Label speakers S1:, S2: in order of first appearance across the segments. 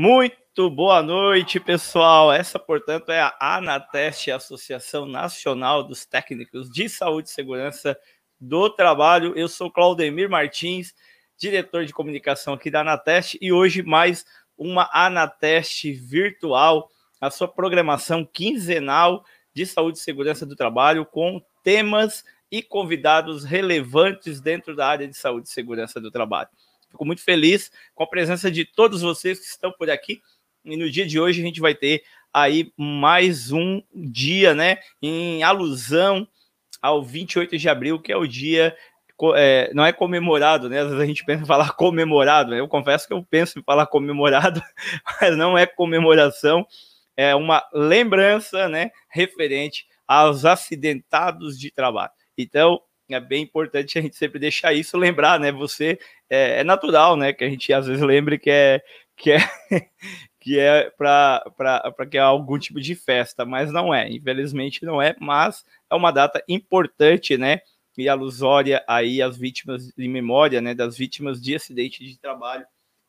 S1: Muito boa noite, pessoal. Essa, portanto, é a ANATEST, Associação Nacional dos Técnicos de Saúde e Segurança do Trabalho. Eu sou Claudemir Martins, diretor de comunicação aqui da ANATEST, e hoje mais uma ANATEST virtual, a sua programação quinzenal de saúde e segurança do trabalho, com temas e convidados relevantes dentro da área de saúde e segurança do trabalho. Fico muito feliz com a presença de todos vocês que estão por aqui. E no dia de hoje a gente vai ter aí mais um dia, né, em alusão ao 28 de abril, que é o dia é, não é comemorado, né? Às vezes a gente pensa em falar comemorado, né? Eu confesso que eu penso em falar comemorado, mas não é comemoração, é uma lembrança, né? Referente aos acidentados de trabalho. Então, é bem importante a gente sempre deixar isso lembrar, né? Você é, é natural, né? Que a gente às vezes lembre que é que é que é para que é algum tipo de festa, mas não é, infelizmente não é, mas é uma data importante, né? E alusória aí às vítimas de memória, né? Das vítimas de acidente de trabalho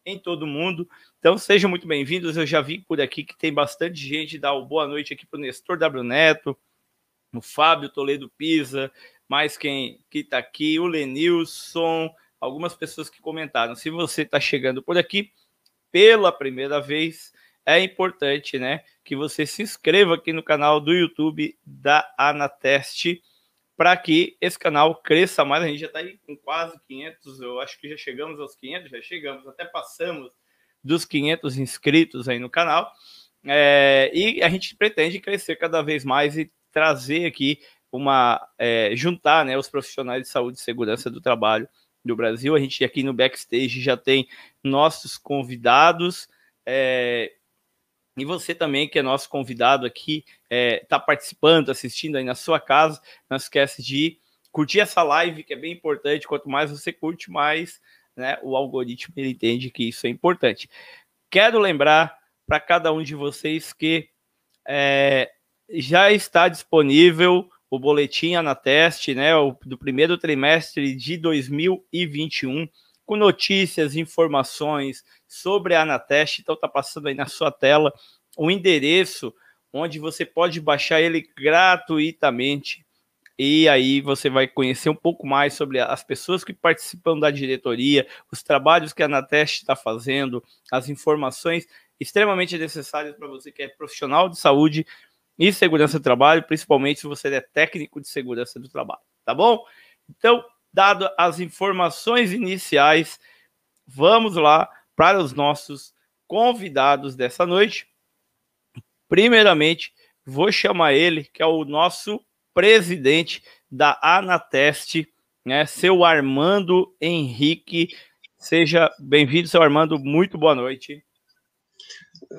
S1: em todo o mundo. Então sejam muito bem-vindos. Eu já vi por aqui que tem bastante gente. Dá uma boa noite aqui para o Nestor W Neto, o Fábio Toledo Pisa, mais quem que está aqui, o Lenilson, algumas pessoas que comentaram. Se você está chegando por aqui pela primeira vez, é importante, né, que você se inscreva aqui no canal do YouTube da Anateste para que esse canal cresça mais. A gente já está aí com quase 500, eu acho que já chegamos aos 500, já chegamos, até passamos dos 500 inscritos aí no canal. É, e a gente pretende crescer cada vez mais e trazer aqui uma é, juntar né, os profissionais de saúde e segurança do trabalho do Brasil. A gente aqui no backstage já tem nossos convidados. É, e você também, que é nosso convidado aqui, está é, tá participando, assistindo aí na sua casa, não esquece de curtir essa live, que é bem importante. Quanto mais você curte, mais né, o algoritmo ele entende que isso é importante. Quero lembrar para cada um de vocês que é, já está disponível o boletim Anateste, né, do primeiro trimestre de 2021, com notícias, informações sobre a Anateste. Então, está passando aí na sua tela o endereço onde você pode baixar ele gratuitamente. E aí você vai conhecer um pouco mais sobre as pessoas que participam da diretoria, os trabalhos que a Anateste está fazendo, as informações extremamente necessárias para você que é profissional de saúde, e segurança do trabalho, principalmente se você é técnico de segurança do trabalho, tá bom? Então, dado as informações iniciais, vamos lá para os nossos convidados dessa noite. Primeiramente, vou chamar ele, que é o nosso presidente da Anateste, né, seu Armando Henrique. Seja bem-vindo, seu Armando, muito boa noite.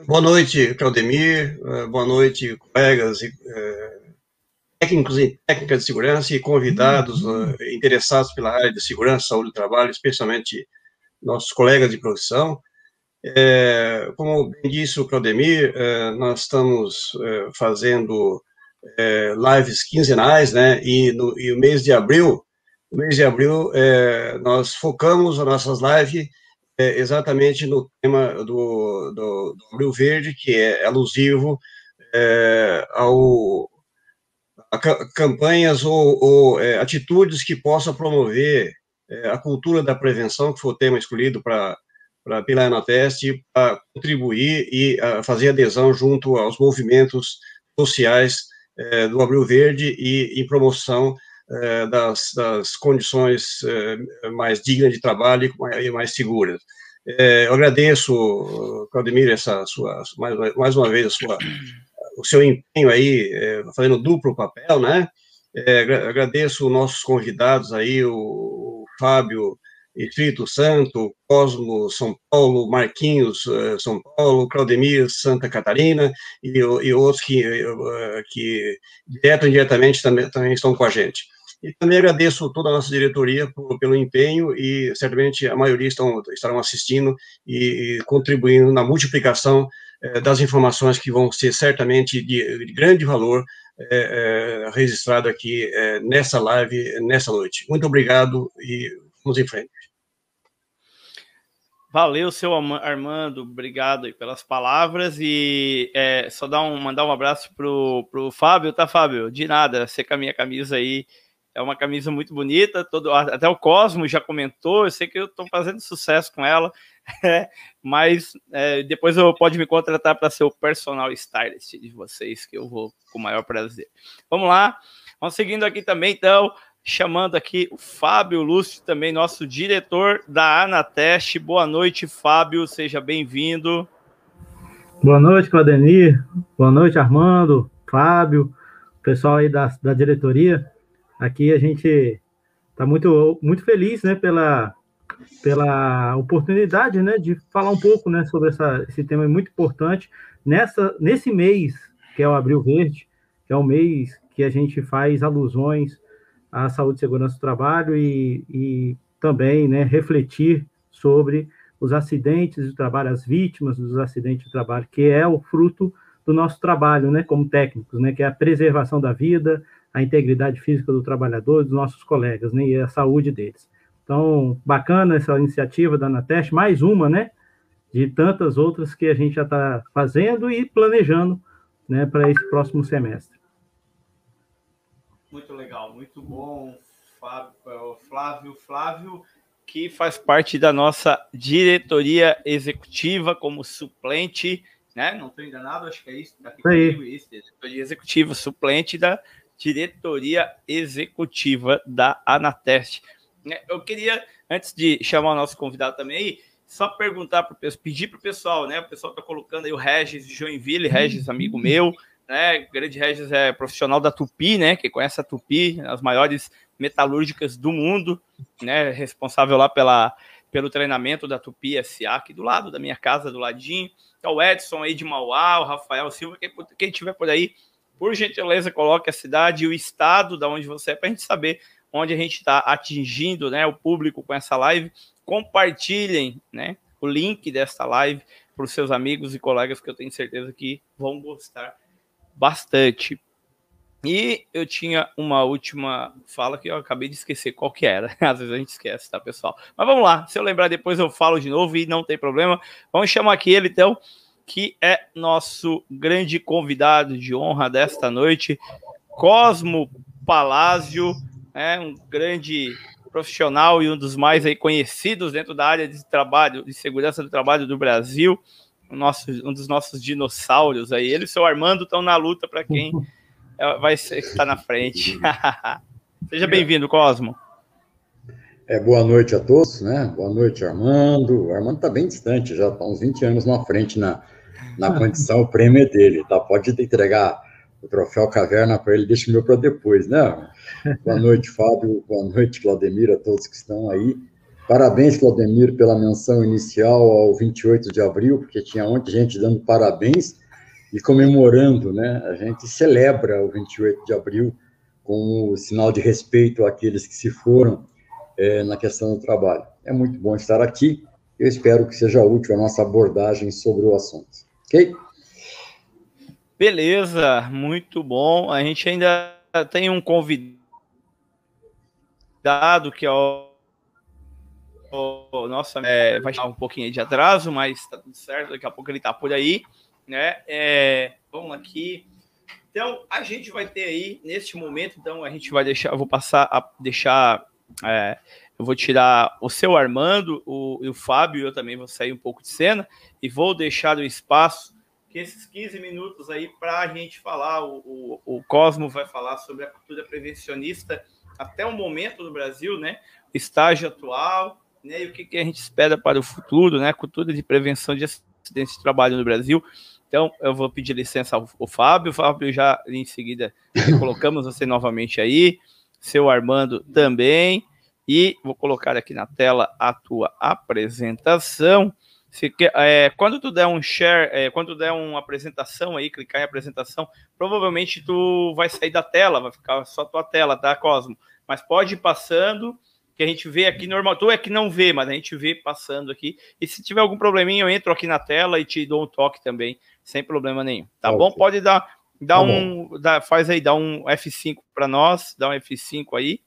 S2: Boa noite, Claudemir. Eh, boa noite, colegas e eh, técnicos e técnicas de segurança e convidados uhum. interessados pela área de segurança, saúde do trabalho, especialmente nossos colegas de profissão. É, como bem disse o Claudemir, é, nós estamos é, fazendo lives quinzenais, né? E, no, e o mês de abril, no mês de abril, nós focamos as nossas lives exatamente no tema do, do, do Abril Verde, que é alusivo é, ao, a campanhas ou, ou é, atitudes que possam promover é, a cultura da prevenção, que foi o tema escolhido para para pela Anateste, para contribuir e a fazer adesão junto aos movimentos sociais é, do Abril Verde e em promoção é, das, das, condições é, mais dignas de trabalho e mais seguras. É, eu agradeço, Claudemir, essa sua, mais, mais uma vez, sua, o seu empenho aí, fazendo duplo papel, né? agradeço nossos convidados aí, o, o Fábio Espírito Santo, Cosmo São Paulo, Marquinhos São Paulo, Claudemir Santa Catarina e, e outros que, que direto e indiretamente também, também estão com a gente. E também agradeço toda a nossa diretoria por, pelo empenho e certamente a maioria estão, estarão assistindo e, e contribuindo na multiplicação eh, das informações que vão ser certamente de, de grande valor eh, eh, registrado aqui nessa live, nessa noite. Muito obrigado e vamos em frente.
S1: Valeu, seu Armando, obrigado aí pelas palavras e é, só dar um, mandar um abraço pro, pro Fábio, tá, Fábio? De nada, você com a minha camisa aí, é uma camisa muito bonita, todo, até o Cosmo já comentou, eu sei que eu estou fazendo sucesso com ela, mas é, depois eu pode me contratar para ser o personal stylist de vocês, que eu vou com o maior prazer. Vamos lá, vamos seguindo aqui também, então, chamando aqui o Fábio Lúcio, também nosso diretor da Anateste. Boa noite, Fábio, seja bem-vindo.
S3: Boa noite, Claudenir. Boa noite, Armando, Fábio, pessoal aí da, da diretoria. Aqui a gente está muito, muito feliz né, pela, pela oportunidade né, de falar um pouco né, sobre essa, esse tema muito importante nessa, nesse mês, que é o Abril Verde, que é o mês que a gente faz alusões à saúde e segurança do trabalho e, e também né, refletir sobre os acidentes do trabalho, as vítimas dos acidentes de trabalho, que é o fruto do nosso trabalho, né, como técnicos, né, que é a preservação da vida, a integridade física do trabalhador, dos nossos colegas, né, e a saúde deles. Então, bacana essa iniciativa da Anateste, mais uma, né, de tantas outras que a gente já está fazendo e planejando, né, para esse próximo semestre.
S1: Muito legal, muito bom, é, Flávio, Flávio, que faz parte da nossa diretoria executiva como suplente, né? Não estou enganado, acho que é isso. Tá aqui comigo, isso, diretoria executiva, suplente da diretoria executiva da Anateste. Né, eu queria, antes de chamar o nosso convidado também aí, só perguntar para pedir para o pessoal, né? O pessoal está colocando aí o Regis de Joinville, Regis, amigo meu, né? O grande Regis é profissional da Tupi, né? Que conhece a Tupi, as maiores metalúrgicas do mundo, né? Responsável lá pela, pelo treinamento da Tupi SA, aqui do lado da minha casa, do ladinho. Então, o Edson aí de Mauá, o Rafael Silva, quem, quem tiver por aí, por gentileza, coloque a cidade e o estado da onde você é, para a gente saber onde a gente está atingindo né, o público com essa live. Compartilhem né, o link desta live para os seus amigos e colegas que eu tenho certeza que vão gostar bastante. E eu tinha uma última fala que eu acabei de esquecer qual que era. Às vezes a gente esquece, tá, pessoal? Mas vamos lá. Se eu lembrar depois eu falo de novo e não tem problema. Vamos chamar aqui ele, então, que é nosso grande convidado de honra desta noite, Cosmo Palásio, é um grande profissional e um dos mais aí conhecidos dentro da área de trabalho, de segurança do trabalho do Brasil, um, nosso, um dos nossos dinossauros aí. Ele e seu Armando estão na luta para quem é, vai estar na frente. Seja bem-vindo, Cosmo.
S4: É, boa noite a todos, né? Boa noite, Armando. O Armando está bem distante, já está uns 20 anos na frente na, na condição, o prêmio é dele, tá? Pode entregar o troféu caverna para ele, deixa o meu para depois, né? Boa noite, Fábio, boa noite, Claudemir, a todos que estão aí. Parabéns, Claudemir, pela menção inicial ao 28 de abril, porque tinha muita gente dando parabéns e comemorando, né? A gente celebra o 28 de abril como sinal de respeito àqueles que se foram é, na questão do trabalho. É muito bom estar aqui. Eu espero que seja útil a nossa abordagem sobre o assunto. Ok?
S1: Beleza, muito bom. A gente ainda tem um convidado que é o, o nossa, é, vai chamar um pouquinho de atraso, mas tá tudo certo. Daqui a pouco ele tá por aí, né? É, vamos aqui. Então, a gente vai ter aí, neste momento, então, a gente vai deixar, eu vou passar a deixar, é, eu vou tirar o seu Armando o, e o Fábio, eu também vou sair um pouco de cena, e vou deixar o espaço, que esses 15 minutos aí para a gente falar, o, o, o, Cosmo vai falar sobre a cultura prevencionista até o momento do Brasil, né? O estágio atual, né? E o que, que a gente espera para o futuro, né? Cultura de prevenção de acidentes de trabalho no Brasil. Então, eu vou pedir licença ao, ao Fábio. O Fábio já em seguida colocamos você novamente aí, seu Armando também. E vou colocar aqui na tela a tua apresentação. Se, é, quando tu der um share, é, quando tu der uma apresentação aí, clicar em apresentação, provavelmente tu vai sair da tela, vai ficar só tua tela, tá, Cosmo? Mas pode ir passando, que a gente vê aqui normal. Tu é que não vê, mas a gente vê passando aqui. E se tiver algum probleminha, eu entro aqui na tela e te dou um toque também, sem problema nenhum. Tá okay. bom? Pode dar, dar tá um, dá, faz aí, dá um F5 para nós, dá um F5 aí.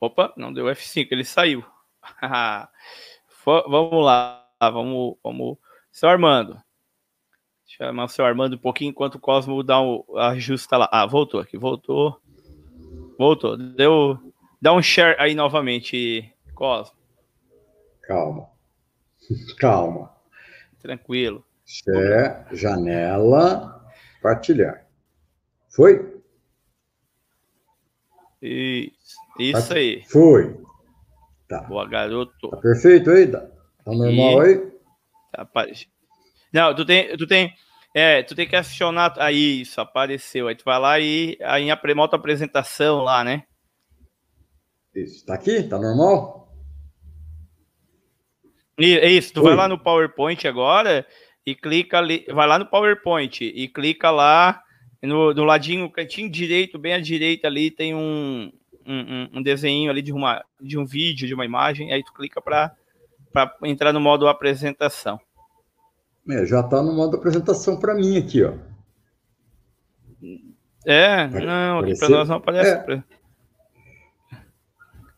S1: Opa, não deu F5, ele saiu. vamos lá, vamos, vamos. Seu Armando. Chamar o seu Armando um pouquinho enquanto o Cosmo dá um ajusta lá. Ah, voltou aqui, voltou. Voltou. Deu, dá um share aí novamente, Cosmo.
S4: Calma. Calma.
S1: Tranquilo.
S4: Share, janela, partilhar. Foi?
S1: Isso, isso aí.
S4: Foi. Tá.
S1: Boa, garoto.
S4: Tá perfeito aí? Tá, tá normal e... aí?
S1: Tá, não, tu tem, tu tem, é, tu tem que acionar aí, isso apareceu. Aí tu vai lá e aí moto apresentação lá, né?
S4: Isso, tá aqui? Tá normal?
S1: É isso, tu Oi. vai lá no PowerPoint agora e clica ali, vai lá no PowerPoint e clica lá no, no ladinho, cantinho direito, bem à direita ali tem um, um, um desenho ali de, uma, de um vídeo, de uma imagem, aí tu clica para entrar no modo apresentação.
S4: É, já está no modo apresentação para mim aqui, ó.
S1: É, não, aqui para nós não aparece. É.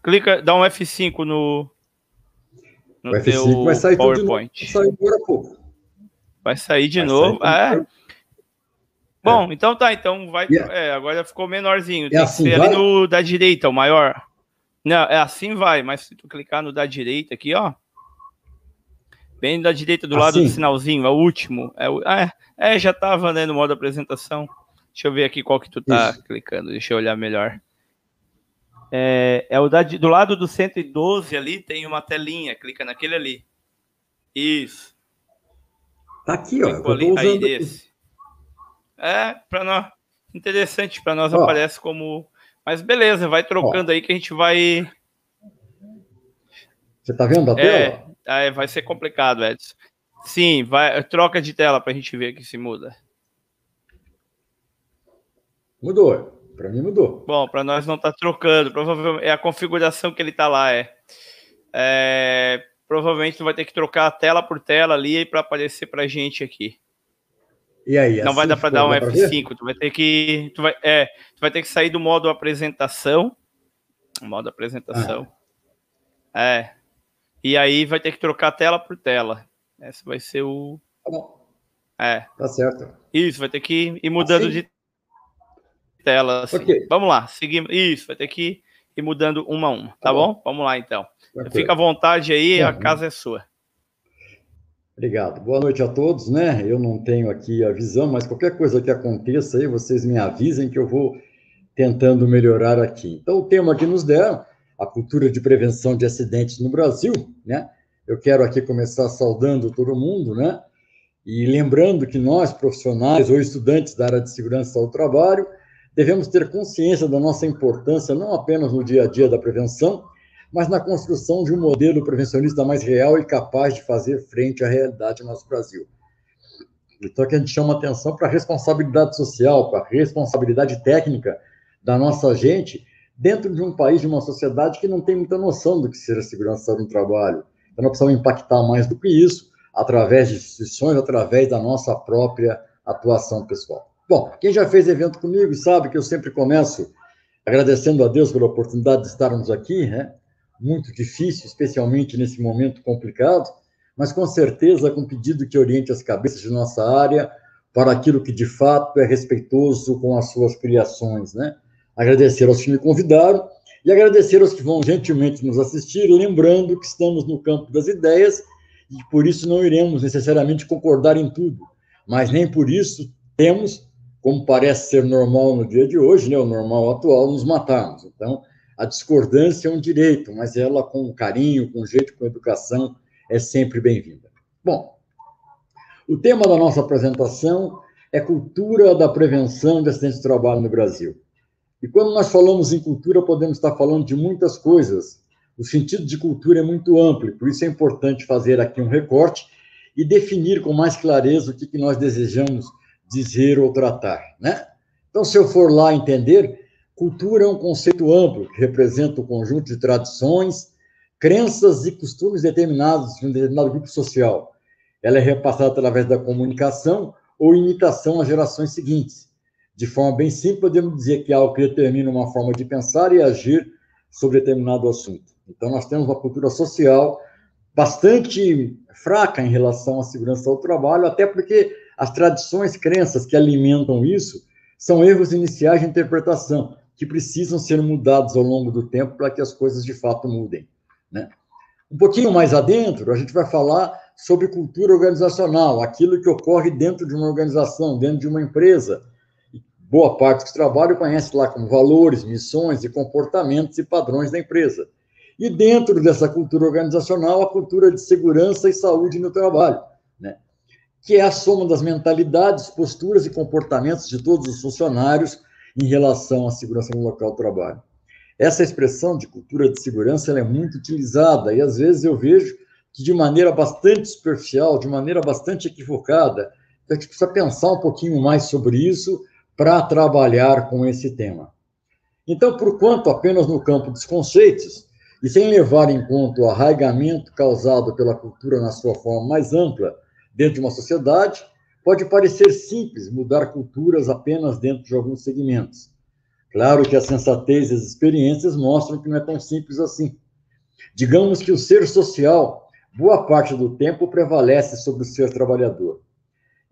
S1: Clica, dá um F5 no,
S4: no o F5 vai sair PowerPoint. Novo, vai sair
S1: agora pouco. Vai sair de vai novo. Sair é. Bom, é. então tá, então vai. Yeah. É, agora ficou menorzinho. É Tem assim, que ser vai? ali no da direita, o maior. Não, é assim vai, mas se tu clicar no da direita aqui, ó. Bem da direita do assim. lado do sinalzinho, é o último. É, o, é, é, já tava né, no modo apresentação. Deixa eu ver aqui qual que tu tá Isso. clicando, deixa eu olhar melhor. É, é o da, do lado do 112 ali, tem uma telinha, clica naquele ali. Isso.
S4: Tá aqui, ó.
S1: Ali, aí, esse. É, para nós, interessante, para nós Ó. aparece como. Mas beleza, vai trocando Ó. aí que a gente vai.
S4: Você tá vendo a
S1: é, tela? É, vai ser complicado, Edson. Sim, vai, troca de tela para a gente ver que se muda.
S4: Mudou. Para mim mudou.
S1: Bom, para nós não tá trocando. Provavelmente é a configuração que ele tá lá é. é provavelmente tu vai ter que trocar a tela por tela ali para aparecer para gente aqui.
S4: E aí?
S1: Não assim vai dar para dar um F5, tu vai ter que. Tu vai, é, tu vai ter que sair do modo apresentação. Modo apresentação. Ah. É. E aí vai ter que trocar tela por tela. Esse vai ser o.
S4: Tá bom.
S1: É.
S4: Tá certo.
S1: Isso, vai ter que ir mudando assim? de tela. Assim. Okay. Vamos lá, seguimos. Isso, vai ter que ir mudando uma a uma. Tá, tá bom? bom? Vamos lá então. Fica à vontade aí, a casa é sua.
S4: Obrigado. Boa noite a todos, né? Eu não tenho aqui a visão, mas qualquer coisa que aconteça aí, vocês me avisem que eu vou tentando melhorar aqui. Então, o tema que nos deram, a cultura de prevenção de acidentes no Brasil, né? Eu quero aqui começar saudando todo mundo, né? E lembrando que nós, profissionais ou estudantes da área de segurança ao trabalho, devemos ter consciência da nossa importância não apenas no dia a dia da prevenção, mas na construção de um modelo prevencionista mais real e capaz de fazer frente à realidade no nosso Brasil. Então, aqui a gente chama atenção para a responsabilidade social, para a responsabilidade técnica da nossa gente dentro de um país, de uma sociedade que não tem muita noção do que seja segurança no trabalho. Então, nós precisamos impactar mais do que isso, através de instituições, através da nossa própria atuação pessoal. Bom, quem já fez evento comigo sabe que eu sempre começo agradecendo a Deus pela oportunidade de estarmos aqui, né? Muito difícil, especialmente nesse momento complicado, mas com certeza com pedido que oriente as cabeças de nossa área para aquilo que de fato é respeitoso com as suas criações, né? Agradecer aos que me convidaram e agradecer aos que vão gentilmente nos assistir, lembrando que estamos no campo das ideias e por isso não iremos necessariamente concordar em tudo, mas nem por isso temos, como parece ser normal no dia de hoje, né, o normal atual, nos matarmos. Então, a discordância é um direito, mas ela com carinho, com jeito, com educação, é sempre bem-vinda. Bom, o tema da nossa apresentação é cultura da prevenção de acidentes de trabalho no Brasil. E quando nós falamos em cultura, podemos estar falando de muitas coisas. O sentido de cultura é muito amplo, por isso é importante fazer aqui um recorte e definir com mais clareza o que, nós desejamos dizer ou tratar, né? Então, se eu for lá entender, Cultura é um conceito amplo que representa o conjunto de tradições, crenças e costumes determinados de um determinado grupo social. Ela é repassada através da comunicação ou imitação às gerações seguintes. De forma bem simples, podemos dizer que é algo que determina uma forma de pensar e agir sobre determinado assunto. Então, nós temos uma cultura social bastante fraca em relação à segurança do trabalho, até porque as tradições, crenças que alimentam isso são erros iniciais de interpretação que precisam ser mudados ao longo do tempo para que as coisas de fato mudem. Né? Um pouquinho mais adentro, a gente vai falar sobre cultura organizacional, aquilo que ocorre dentro de uma organização, dentro de uma empresa. Boa parte dos trabalhos conhece lá como valores, missões e comportamentos e padrões da empresa. E dentro dessa cultura organizacional, a cultura de segurança e saúde no trabalho, né? que é a soma das mentalidades, posturas e comportamentos de todos os funcionários em relação à segurança no local de trabalho. Essa expressão de cultura de segurança é muito utilizada e às vezes eu vejo que de maneira bastante superficial, de maneira bastante equivocada, a gente precisa pensar um pouquinho mais sobre isso para trabalhar com esse tema. Então, por quanto apenas no campo dos conceitos, e sem levar em conta o arraigamento causado pela cultura na sua forma mais ampla dentro de uma sociedade, pode parecer simples mudar culturas apenas dentro de alguns segmentos. Claro que a sensatez e as experiências mostram que não é tão simples assim. Digamos que o ser social, boa parte do tempo, prevalece sobre o ser trabalhador.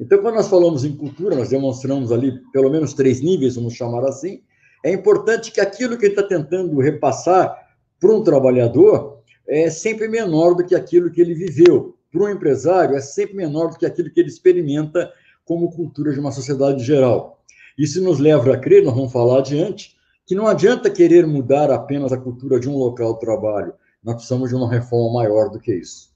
S4: Então, quando nós falamos em cultura, nós demonstramos ali pelo menos três níveis, vamos chamar assim. É importante que aquilo que ele está tentando repassar para um trabalhador é sempre menor do que aquilo que ele viveu. Para um empresário, é sempre menor do que aquilo que ele experimenta como cultura de uma sociedade geral. Isso nos leva a crer, nós vamos falar adiante, que não adianta querer mudar apenas a cultura de um local de trabalho. Nós precisamos de uma reforma maior do que isso.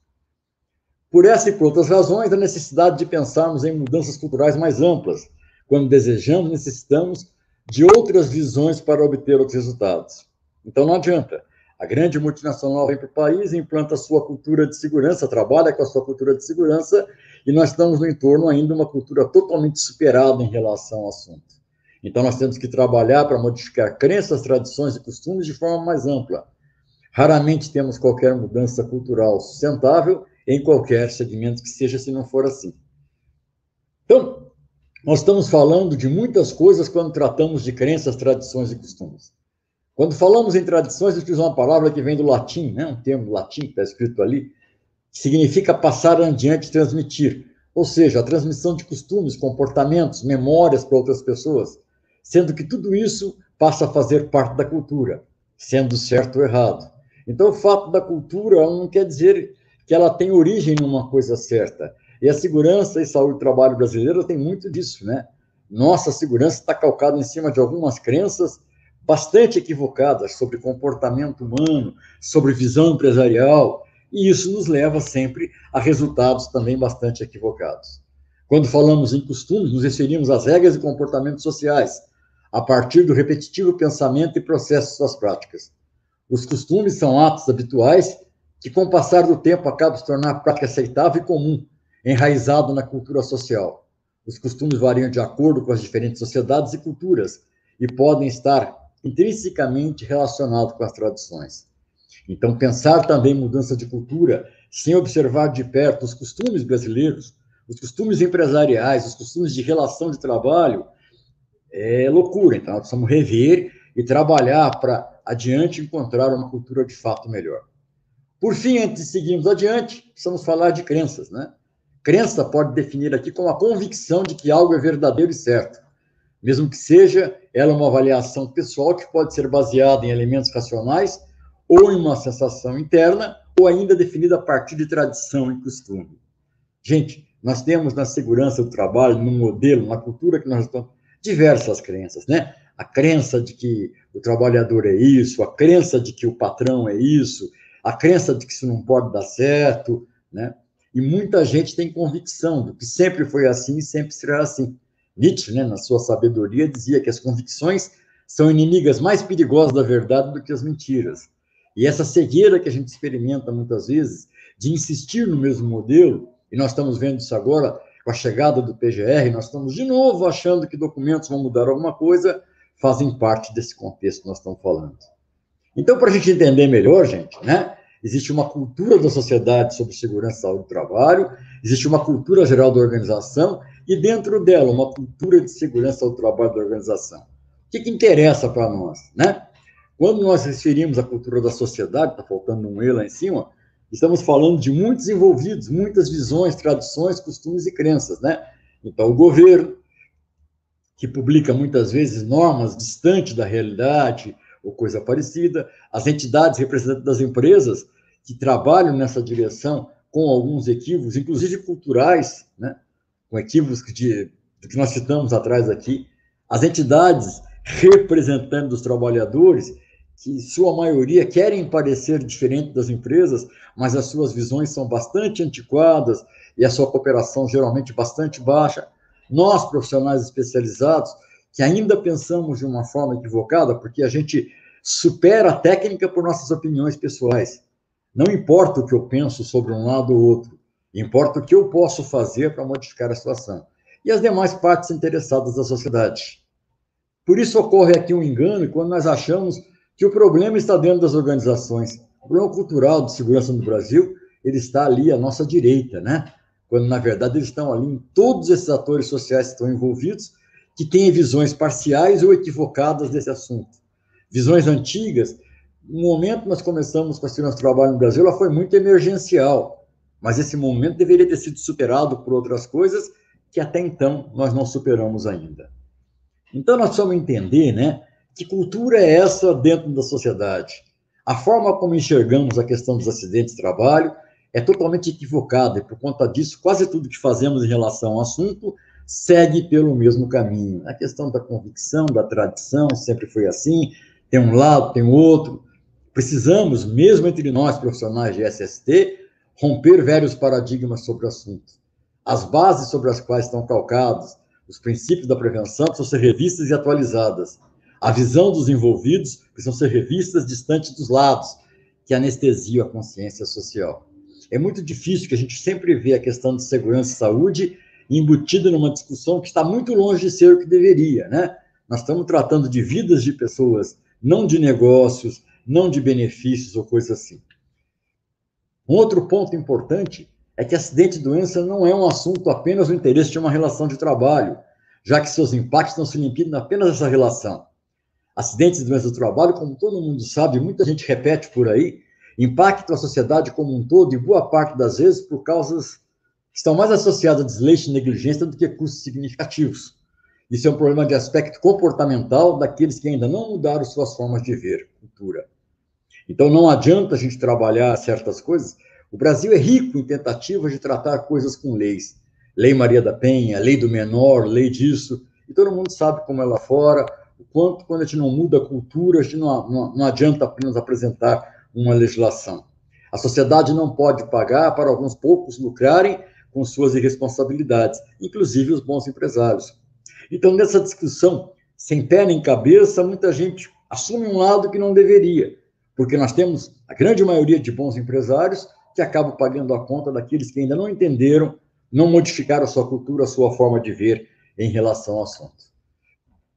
S4: Por essa e por outras razões, a necessidade de pensarmos em mudanças culturais mais amplas. Quando desejamos, necessitamos de outras visões para obter outros resultados. Então, não adianta. A grande multinacional vem para o país, implanta a sua cultura de segurança, trabalha com a sua cultura de segurança, e nós estamos no entorno ainda de uma cultura totalmente superada em relação ao assunto. Então, nós temos que trabalhar para modificar crenças, tradições e costumes de forma mais ampla. Raramente temos qualquer mudança cultural sustentável em qualquer segmento que seja, se não for assim. Então, nós estamos falando de muitas coisas quando tratamos de crenças, tradições e costumes. Quando falamos em tradições, eu uso uma palavra que vem do latim, né? um termo latim que está escrito ali, que significa passar adiante, transmitir. Ou seja, a transmissão de costumes, comportamentos, memórias para outras pessoas, sendo que tudo isso passa a fazer parte da cultura, sendo certo ou errado. Então, o fato da cultura não quer dizer que ela tem origem numa coisa certa. E a segurança e saúde do trabalho brasileira tem muito disso, né? Nossa segurança está calcada em cima de algumas crenças bastante equivocadas sobre comportamento humano, sobre visão empresarial, e isso nos leva sempre a resultados também bastante equivocados. Quando falamos em costumes, nos referimos às regras e comportamentos sociais, a partir do repetitivo pensamento e processos das práticas. Os costumes são atos habituais que, com o passar do tempo, acabam se tornar prática aceitável e comum, enraizado na cultura social. Os costumes variam de acordo com as diferentes sociedades e culturas e podem estar intrinsecamente relacionado com as tradições. Então, pensar também mudança de cultura, sem observar de perto os costumes brasileiros, os costumes empresariais, os costumes de relação de trabalho, é loucura. Então, nós precisamos rever e trabalhar para adiante encontrar uma cultura de fato melhor. Por fim, antes de seguirmos adiante, precisamos falar de crenças, né? Crença pode definir aqui como a convicção de que algo é verdadeiro e certo, mesmo que seja ela uma avaliação pessoal que pode ser baseada em elementos racionais ou em uma sensação interna, ou ainda definida a partir de tradição e costume. Gente, nós temos na segurança do trabalho, no modelo, na cultura que nós estamos, diversas crenças, né? A crença de que o trabalhador é isso, a crença de que o patrão é isso, a crença de que isso não pode dar certo, né? E muita gente tem convicção de que sempre foi assim e sempre será assim. Nietzsche, né, na sua sabedoria, dizia que as convicções são inimigas mais perigosas da verdade do que as mentiras. E essa cegueira que a gente experimenta muitas vezes de insistir no mesmo modelo, e nós estamos vendo isso agora com a chegada do PGR, nós estamos de novo achando que documentos vão mudar alguma coisa, fazem parte desse contexto que nós estamos falando. Então, para a gente entender melhor, gente, né, existe uma cultura da sociedade sobre segurança e saúde do trabalho, existe uma cultura geral da organização, e dentro dela uma cultura de segurança ao trabalho da organização. O que, que interessa para nós, né? Quando nós referimos à cultura da sociedade, está faltando um E lá em cima, estamos falando de muitos envolvidos, muitas visões, tradições, costumes e crenças, né? Então, o governo, que publica muitas vezes normas distantes da realidade ou coisa parecida, as entidades representantes das empresas que trabalham nessa direção com alguns equívocos, inclusive culturais, né? Com equívocos de, que nós citamos atrás aqui, as entidades representantes os trabalhadores, que sua maioria querem parecer diferente das empresas, mas as suas visões são bastante antiquadas e a sua cooperação geralmente bastante baixa. Nós, profissionais especializados, que ainda pensamos de uma forma equivocada, porque a gente supera a técnica por nossas opiniões pessoais. Não importa o que eu penso sobre um lado ou outro, importa o que eu posso fazer para modificar a situação. E as demais partes interessadas da sociedade. Por isso ocorre aqui um engano quando nós achamos que o problema está dentro das organizações. O problema cultural de segurança no Brasil, ele está ali à nossa direita, né? Quando, na verdade, eles estão ali em todos esses atores sociais que estão envolvidos, que têm visões parciais ou equivocadas desse assunto. Visões antigas. No momento que nós começamos com esse nosso trabalho no Brasil, ela foi muito emergencial, mas esse momento deveria ter sido superado por outras coisas que até então nós não superamos ainda. Então, nós precisamos entender, né, que cultura é essa dentro da sociedade? A forma como enxergamos a questão dos acidentes de trabalho é totalmente equivocada, e por conta disso, quase tudo que fazemos em relação ao assunto segue pelo mesmo caminho. A questão da convicção, da tradição, sempre foi assim, tem um lado, tem outro. Precisamos, mesmo entre nós, profissionais de SST, romper velhos paradigmas sobre o assunto. As bases sobre as quais estão calcados os princípios da prevenção precisam ser revistas e atualizadas. A visão dos envolvidos precisam ser revistas distantes dos lados, que anestesiam a consciência social. É muito difícil que a gente sempre vê a questão de segurança e saúde embutida numa discussão que está muito longe de ser o que deveria, né? Nós estamos tratando de vidas de pessoas, não de negócios, não de benefícios ou coisa assim. Um outro ponto importante é que acidente e doença não é um assunto apenas do interesse de uma relação de trabalho, já que seus impactos não se limitam apenas a essa relação. Acidentes e doenças do trabalho, como todo mundo sabe, muita gente repete por aí, impactam a sociedade como um todo e boa parte das vezes por causas que estão mais associadas a desleixo e negligência do que custos significativos. Isso é um problema de aspecto comportamental daqueles que ainda não mudaram suas formas de ver cultura. Então não adianta a gente trabalhar certas coisas. O Brasil é rico em tentativas de tratar coisas com leis. Lei Maria da Penha, lei do menor, lei disso. E todo mundo sabe como é lá fora, o quanto, quando a gente não muda a cultura, a gente não, não, não adianta apenas apresentar uma legislação. A sociedade não pode pagar para alguns poucos lucrarem com suas irresponsabilidades, inclusive os bons empresários. Então, nessa discussão, sem pé nem cabeça, muita gente assume um lado que não deveria, porque nós temos a grande maioria de bons empresários que acabam pagando a conta daqueles que ainda não entenderam, não modificaram a sua cultura, a sua forma de ver em relação ao assunto.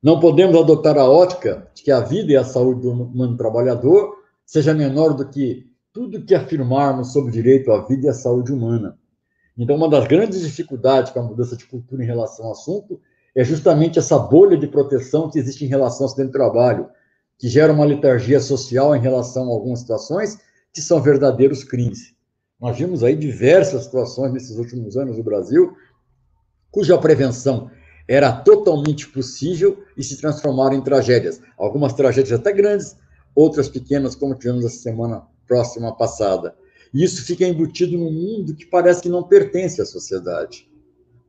S4: Não podemos adotar a ótica de que a vida e a saúde do humano trabalhador seja menor do que tudo que afirmarmos sobre o direito à vida e à saúde humana. Então, uma das grandes dificuldades com a mudança de cultura em relação ao assunto é justamente essa bolha de proteção que existe em relação ao acidente de trabalho, que gera uma letargia social em relação a algumas situações que são verdadeiros crimes. Nós vimos aí diversas situações nesses últimos anos no Brasil, cuja prevenção era totalmente possível e se transformaram em tragédias. Algumas tragédias até grandes, outras pequenas, como tivemos essa semana próxima passada. E isso fica embutido num mundo que parece que não pertence à sociedade.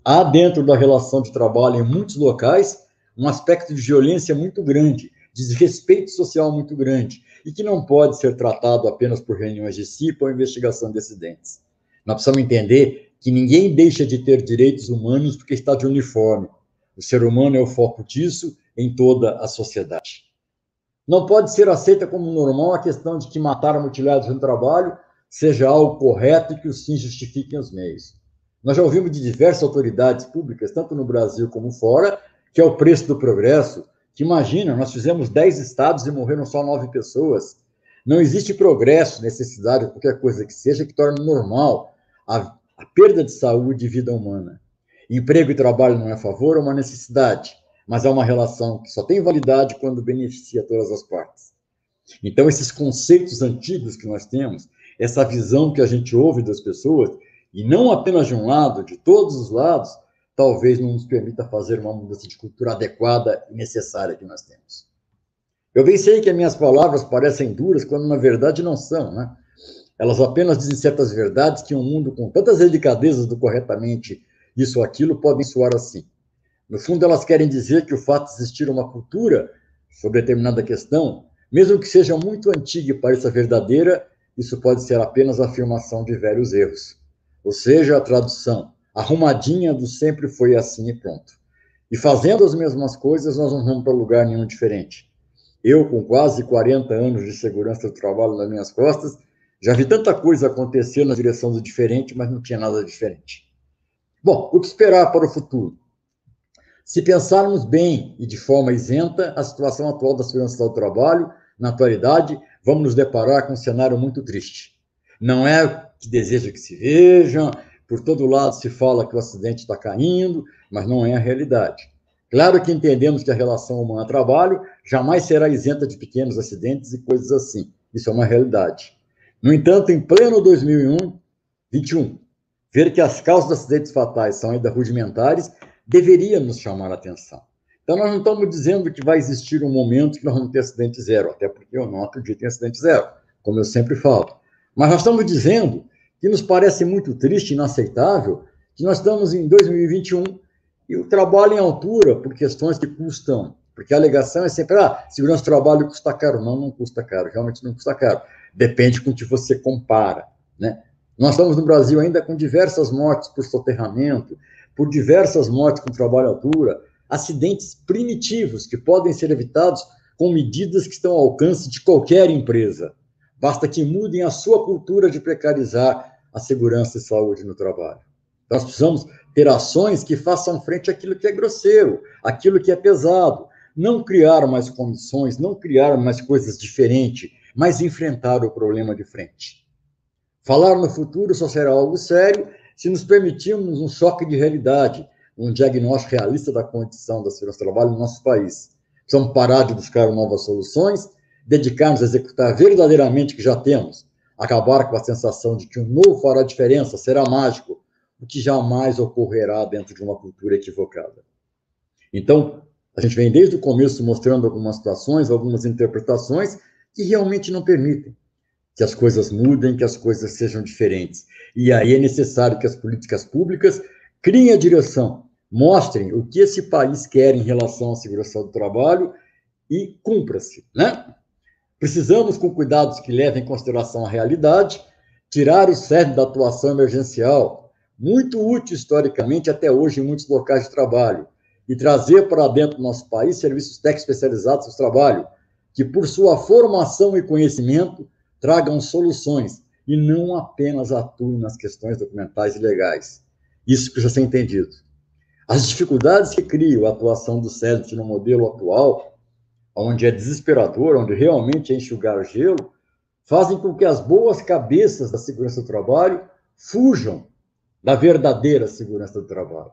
S4: Há dentro da relação de trabalho, em muitos locais, um aspecto de violência muito grande, de desrespeito social muito grande, e que não pode ser tratado apenas por reuniões de CIPA ou investigação de acidentes. Nós precisamos entender que ninguém deixa de ter direitos humanos porque está de uniforme, o ser humano é o foco disso em toda a sociedade. Não pode ser aceita como normal a questão de que matar mutilados no trabalho seja algo correto e que os fins justifiquem os meios. Nós já ouvimos de diversas autoridades públicas, tanto no Brasil como fora, que é o preço do progresso, que imagina, nós fizemos 10 estados e morreram só 9 pessoas. Não existe progresso, necessidade, qualquer coisa que seja, que torne normal a, a perda de saúde e vida humana. Emprego e trabalho não é favor, é uma necessidade, mas é uma relação que só tem validade quando beneficia todas as partes. Então, esses conceitos antigos que nós temos, essa visão que a gente ouve das pessoas, e não apenas de um lado, de todos os lados, talvez não nos permita fazer uma mudança de cultura adequada e necessária que nós temos. Eu bem sei que as minhas palavras parecem duras, quando na verdade não são, né? Elas apenas dizem certas verdades que um mundo com tantas delicadezas do corretamente isso ou aquilo podem soar assim. No fundo, elas querem dizer que o fato de existir uma cultura sobre determinada questão, mesmo que seja muito antiga e pareça verdadeira, isso pode ser apenas a afirmação de velhos erros. Ou seja, a tradução arrumadinha do sempre foi assim e pronto. E fazendo as mesmas coisas, nós não vamos para lugar nenhum diferente. Eu, com quase 40 anos de segurança do trabalho nas minhas costas, já vi tanta coisa acontecer na direção do diferente, mas não tinha nada diferente. Bom, o que esperar para o futuro? Se pensarmos bem e de forma isenta, a situação atual da segurança do trabalho, na atualidade, vamos nos deparar com um cenário muito triste. Não é que deseja que se vejam, por todo lado se fala que o acidente está caindo, mas não é a realidade. Claro que entendemos que a relação humana-trabalho jamais será isenta de pequenos acidentes e coisas assim. Isso é uma realidade. No entanto, em pleno 2021, ver que as causas dos acidentes fatais são ainda rudimentares deveria nos chamar a atenção. Então, nós não estamos dizendo que vai existir um momento que nós vamos ter acidente zero, até porque eu não acredito em acidente zero, como eu sempre falo. Mas nós estamos dizendo que nos parece muito triste inaceitável que nós estamos em 2021 e o trabalho em altura por questões que custam, porque a alegação é sempre, ah, segurança do trabalho custa caro. Não, não custa caro, realmente não custa caro. Depende com o que você compara, né? Nós estamos no Brasil ainda com diversas mortes por soterramento, por diversas mortes com trabalho à altura, acidentes primitivos que podem ser evitados com medidas que estão ao alcance de qualquer empresa. Basta que mudem a sua cultura de precarizar a segurança e saúde no trabalho. Nós precisamos ter ações que façam frente àquilo que é grosseiro, àquilo que é pesado. Não criar mais condições, não criar mais coisas diferentes, mas enfrentar o problema de frente. Falar no futuro só será algo sério se nos permitirmos um choque de realidade, um diagnóstico realista da condição da segurança do trabalho no nosso país. Precisamos parar de buscar novas soluções, dedicar-nos a executar verdadeiramente o que já temos, acabar com a sensação de que o novo fará diferença, será mágico, o que jamais ocorrerá dentro de uma cultura equivocada. Então, a gente vem desde o começo mostrando algumas situações, algumas interpretações que realmente não permitem que as coisas mudem, que as coisas sejam diferentes. E aí é necessário que as políticas públicas criem a direção, mostrem o que esse país quer em relação à segurança do trabalho e cumpra-se, né? Precisamos, com cuidados que levem em consideração a realidade, tirar o cerne da atuação emergencial, muito útil historicamente até hoje em muitos locais de trabalho, e trazer para dentro do nosso país serviços técnicos especializados no trabalho, que por sua formação e conhecimento tragam soluções e não apenas atuem nas questões documentais e legais. Isso precisa ser entendido. As dificuldades que criam a atuação do SEDET no modelo atual, onde é desesperador, onde realmente é enxugar gelo, fazem com que as boas cabeças da segurança do trabalho fujam da verdadeira segurança do trabalho.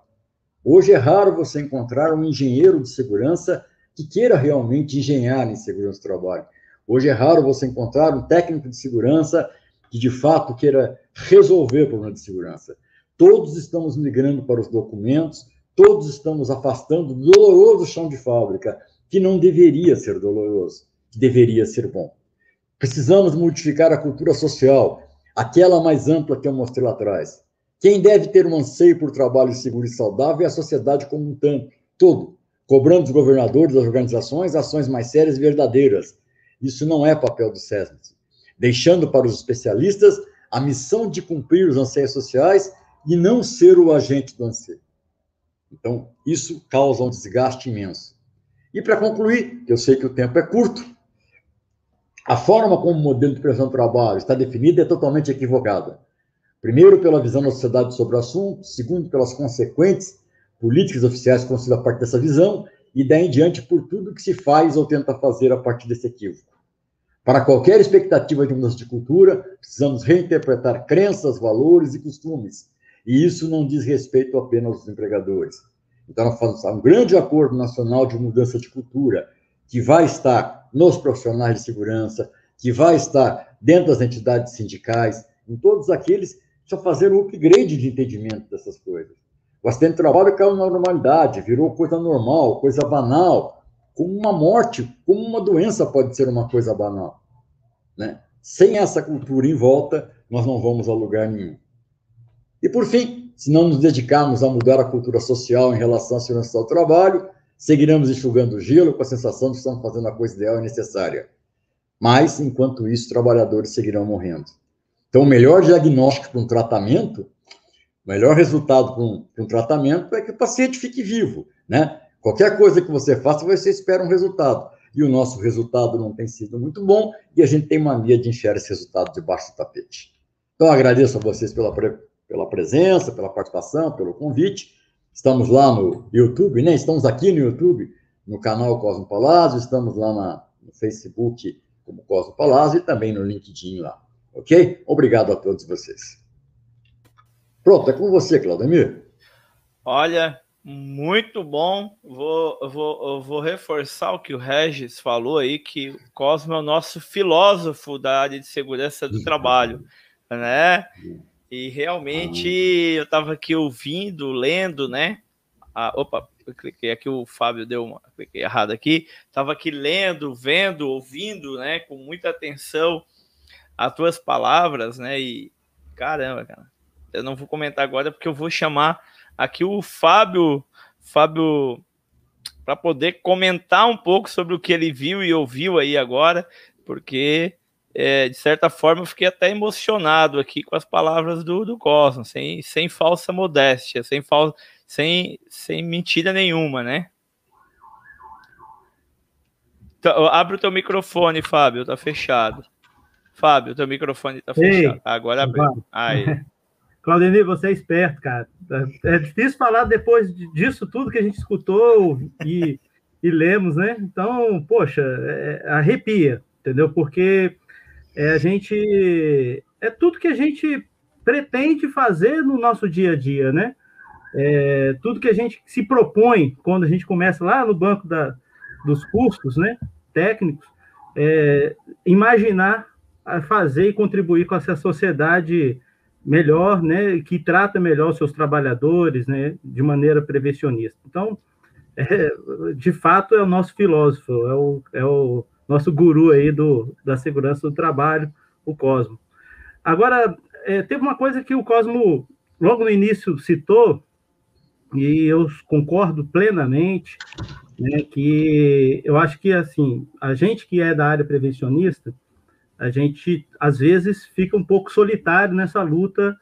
S4: Hoje é raro você encontrar um engenheiro de segurança que queira realmente engenhar em segurança do trabalho. Hoje é raro você encontrar um técnico de segurança que de fato queira resolver o problema de segurança. Todos estamos migrando para os documentos, todos estamos afastando do doloroso chão de fábrica, que não deveria ser doloroso, que deveria ser bom. Precisamos modificar a cultura social, aquela mais ampla que eu mostrei lá atrás. Quem deve ter um anseio por trabalho seguro e saudável é a sociedade como um todo, cobrando dos governadores, das organizações, ações mais sérias e verdadeiras, isso não é papel do SESMIT. Deixando para os especialistas a missão de cumprir os anseios sociais e não ser o agente do anseio. Então, isso causa um desgaste imenso. E para concluir, eu sei que o tempo é curto, a forma como o modelo de prevenção do trabalho está definido é totalmente equivocada. Primeiro, pela visão da sociedade sobre o assunto, segundo, pelas consequentes políticas oficiais que consideram a parte dessa visão, e daí em diante por tudo que se faz ou tenta fazer a partir desse equívoco. Para qualquer expectativa de mudança de cultura, precisamos reinterpretar crenças, valores e costumes. E isso não diz respeito apenas aos empregadores. Então, nós fazemos um grande acordo nacional de mudança de cultura, que vai estar nos profissionais de segurança, que vai estar dentro das entidades sindicais, em todos aqueles que só fazer um upgrade de entendimento dessas coisas. O acidente de trabalho caiu na normalidade, virou coisa normal, coisa banal, como uma morte, como uma doença pode ser uma coisa banal. Né? Sem essa cultura em volta, nós não vamos a lugar nenhum. E, por fim, se não nos dedicarmos a mudar a cultura social em relação à segurança do trabalho, seguiremos enxugando gelo com a sensação de que estamos fazendo a coisa ideal e necessária. Mas, enquanto isso, trabalhadores seguirão morrendo. Então, o melhor diagnóstico para um tratamento, o melhor resultado para um, para um tratamento é que o paciente fique vivo, né? Qualquer coisa que você faça, você espera um resultado. E o nosso resultado não tem sido muito bom, e a gente tem mania de enxergar esse resultado debaixo do tapete. Então, agradeço a vocês pela, pela presença, pela participação, pelo convite. Estamos lá no YouTube, né? Estamos aqui no YouTube, no canal Cosmo Palácio, estamos lá na, no Facebook como Cosmo Palácio e também no LinkedIn lá. Ok? Obrigado a todos vocês. Pronto, é com você, Claudemir.
S1: Olha, muito bom. Vou, vou, vou reforçar o que o Regis falou aí, que o Cosmo é o nosso filósofo da área de segurança do trabalho, né? E realmente eu estava aqui ouvindo, lendo, né? Ah, opa, eu cliquei aqui, o Fábio deu uma. Cliquei errado aqui. Estava aqui lendo, vendo, ouvindo, né? Com muita atenção as tuas palavras, né? E caramba, cara. Eu não vou comentar agora porque eu vou chamar aqui o Fábio, Fábio, para poder comentar um pouco sobre o que ele viu e ouviu aí agora, porque é, de certa forma, eu fiquei até emocionado aqui com as palavras do, do Cosmo, sem, sem falsa modéstia, sem, fal, sem, sem mentira nenhuma, né? Então, abre o teu microfone, Fábio, tá fechado. Fábio, teu microfone tá fechado. Ei, Agora abriu. Aí.
S3: Claudemir, você é esperto, cara. É difícil falar depois disso tudo que a gente escutou e, e lemos, né? Então, poxa, é, arrepia, entendeu? Porque é, a gente é tudo que a gente pretende fazer no nosso dia a dia, né? É, tudo que a gente se propõe quando a gente começa lá no banco da, dos cursos, né? Técnicos, é, imaginar fazer e contribuir com essa sociedade melhor, né? Que trata melhor os seus trabalhadores, né? De maneira prevencionista. Então, é, de fato, é o nosso filósofo, é o, é o nosso guru aí do, da segurança do trabalho, o Cosmo. Agora, é, teve uma coisa que o Cosmo, logo no início, citou, e eu concordo plenamente, né, que eu acho que, assim, a gente que é da área prevencionista, a gente, às vezes, fica um pouco solitário nessa luta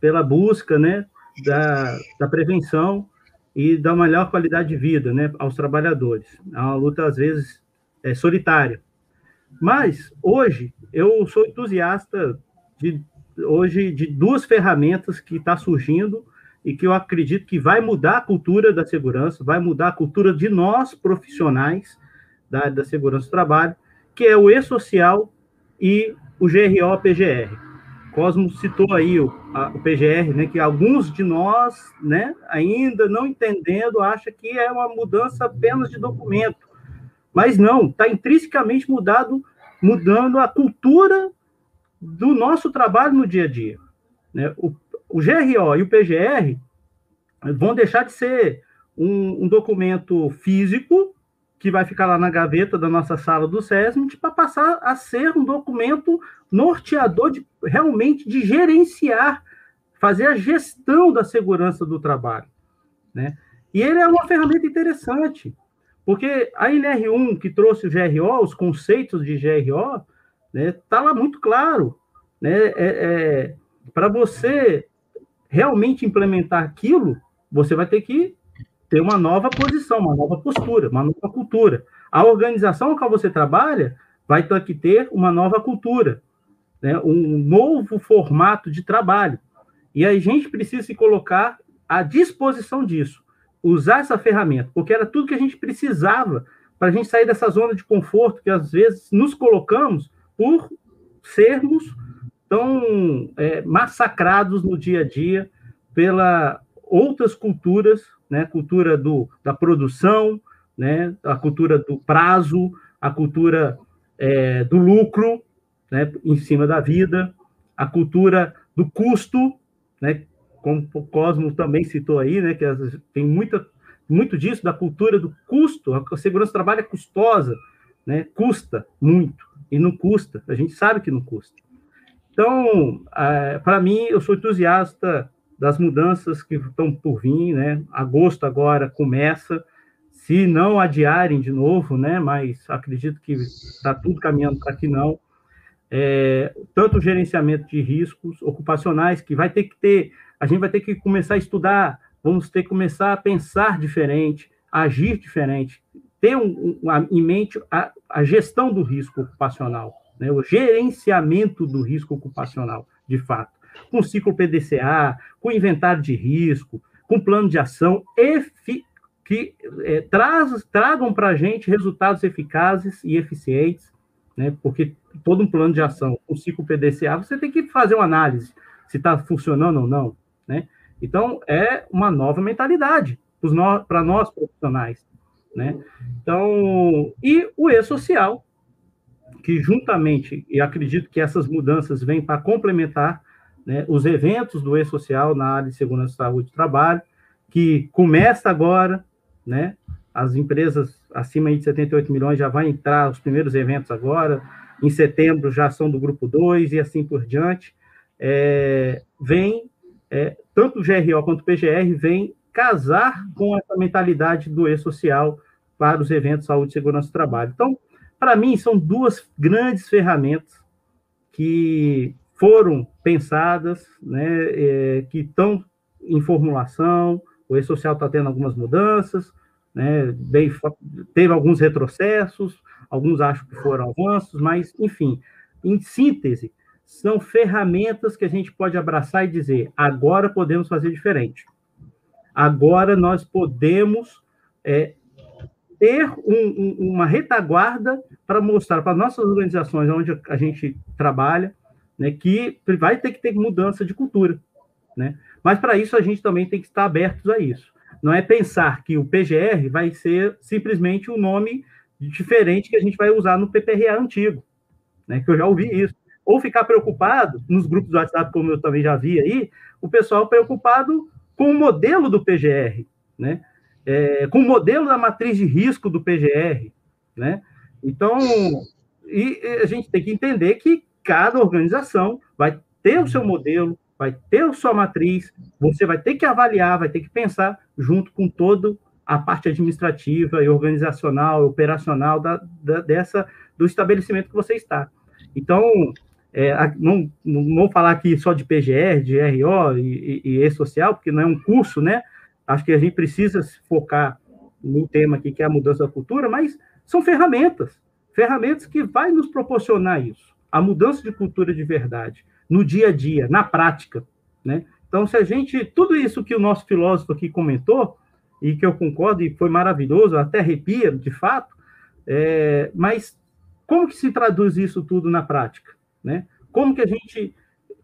S3: pela busca, né, da, da prevenção e da melhor qualidade de vida, né, aos trabalhadores. É uma luta, às vezes, é, solitária. Mas hoje eu sou entusiasta de hoje de duas ferramentas que está surgindo e que eu acredito que vai mudar a cultura da segurança, vai mudar a cultura de nós profissionais da da segurança do trabalho, que é o e-social e o GRO-PGR. Cosmo citou aí o, a, o PGR, né, que alguns de nós, né, ainda não entendendo, acha que é uma mudança apenas de documento. Mas não, está intrinsecamente mudado, mudando a cultura do nosso trabalho no dia a dia. Né? O, o GRO e o PGR vão deixar de ser um, um, documento físico que vai ficar lá na gaveta da nossa sala do SESMIT para passar a ser um documento norteador de realmente de gerenciar, fazer a gestão da segurança do trabalho, né? E ele é uma ferramenta interessante, porque a NR1, que trouxe o GRO, os conceitos de GRO, está né, tá lá muito claro. Né, é, é Para você realmente implementar aquilo, você vai ter que ter uma nova posição, uma nova postura, uma nova cultura. A organização com a qual você trabalha vai ter que ter uma nova cultura, né, um novo formato de trabalho. E a gente precisa se colocar à disposição disso usar essa ferramenta, porque era tudo que a gente precisava para a gente sair dessa zona de conforto que às vezes nos colocamos por sermos tão é, massacrados no dia a dia pela outras culturas, né, cultura do, da produção, né, a cultura do prazo, a cultura é, do lucro, né, em cima da vida, a cultura do custo, né, como o Cosmo também citou aí, né, que tem muita, muito disso da cultura do custo, a segurança do trabalho é custosa, né, custa muito, e não custa, a gente sabe que não custa. Então, é, para mim, eu sou entusiasta das mudanças que estão por vir, né? Agosto agora começa, se não adiarem de novo, né? Mas acredito que está tudo caminhando para que não. É, tanto o gerenciamento de riscos ocupacionais, que vai ter que ter, a gente vai ter que começar a estudar, vamos ter que começar a pensar diferente, agir diferente, ter um, um, em mente a, a gestão do risco ocupacional, né? o gerenciamento do risco ocupacional, de fato com ciclo PDCA, com inventário de risco, com plano de ação que é, traz, tragam para a gente resultados eficazes e eficientes, né? porque todo um plano de ação, com ciclo PDCA, você tem que fazer uma análise se está funcionando ou não. Né? Então, é uma nova mentalidade para nós profissionais. Né? Então, e o E-Social, que juntamente, e acredito que essas mudanças vêm para complementar né, os eventos do E-Social na área de segurança, saúde e trabalho, que começa agora, né, as empresas acima de 78 milhões já vão entrar os primeiros eventos agora, em setembro já são do grupo 2 e assim por diante, é, vem, é, tanto o GRO quanto o PGR, vem casar com essa mentalidade do E-Social para os eventos saúde, segurança e trabalho. Então, para mim, são duas grandes ferramentas que foram pensadas, né, é, que estão em formulação, o E-Social está tendo algumas mudanças, né, bem, teve alguns retrocessos, alguns acho que foram avanços, mas, enfim, em síntese, são ferramentas que a gente pode abraçar e dizer, agora podemos fazer diferente. Agora nós podemos é, ter um, um, uma retaguarda para mostrar para nossas organizações onde a gente trabalha, né, que vai ter que ter mudança de cultura. Né? Mas para isso a gente também tem que estar abertos a isso. Não é pensar que o PGR vai ser simplesmente um nome diferente que a gente vai usar no PPRA antigo, né? que eu já ouvi isso. Ou ficar preocupado, nos grupos do WhatsApp, como eu também já vi aí, o pessoal preocupado com o modelo do PGR, né? É, com o modelo da matriz de risco do PGR, né? Então, e a gente tem que entender que cada organização vai ter o seu modelo, vai ter a sua matriz, você vai ter que avaliar, vai ter que pensar junto com todo a parte administrativa e organizacional, operacional da, da dessa do estabelecimento que você está. Então, é, não, não vou falar aqui só de PGR, de RO e, e, e E-Social, porque não é um curso, né? Acho que a gente precisa se focar no tema aqui, que é a mudança da cultura, mas são ferramentas, ferramentas que vai nos proporcionar isso a mudança de cultura de verdade, no dia a dia, na prática, né? Então, se a gente, tudo isso que o nosso filósofo aqui comentou, e que eu concordo, e foi maravilhoso, até arrepia, de fato, é, mas como que se traduz isso tudo na prática, né? Como que a gente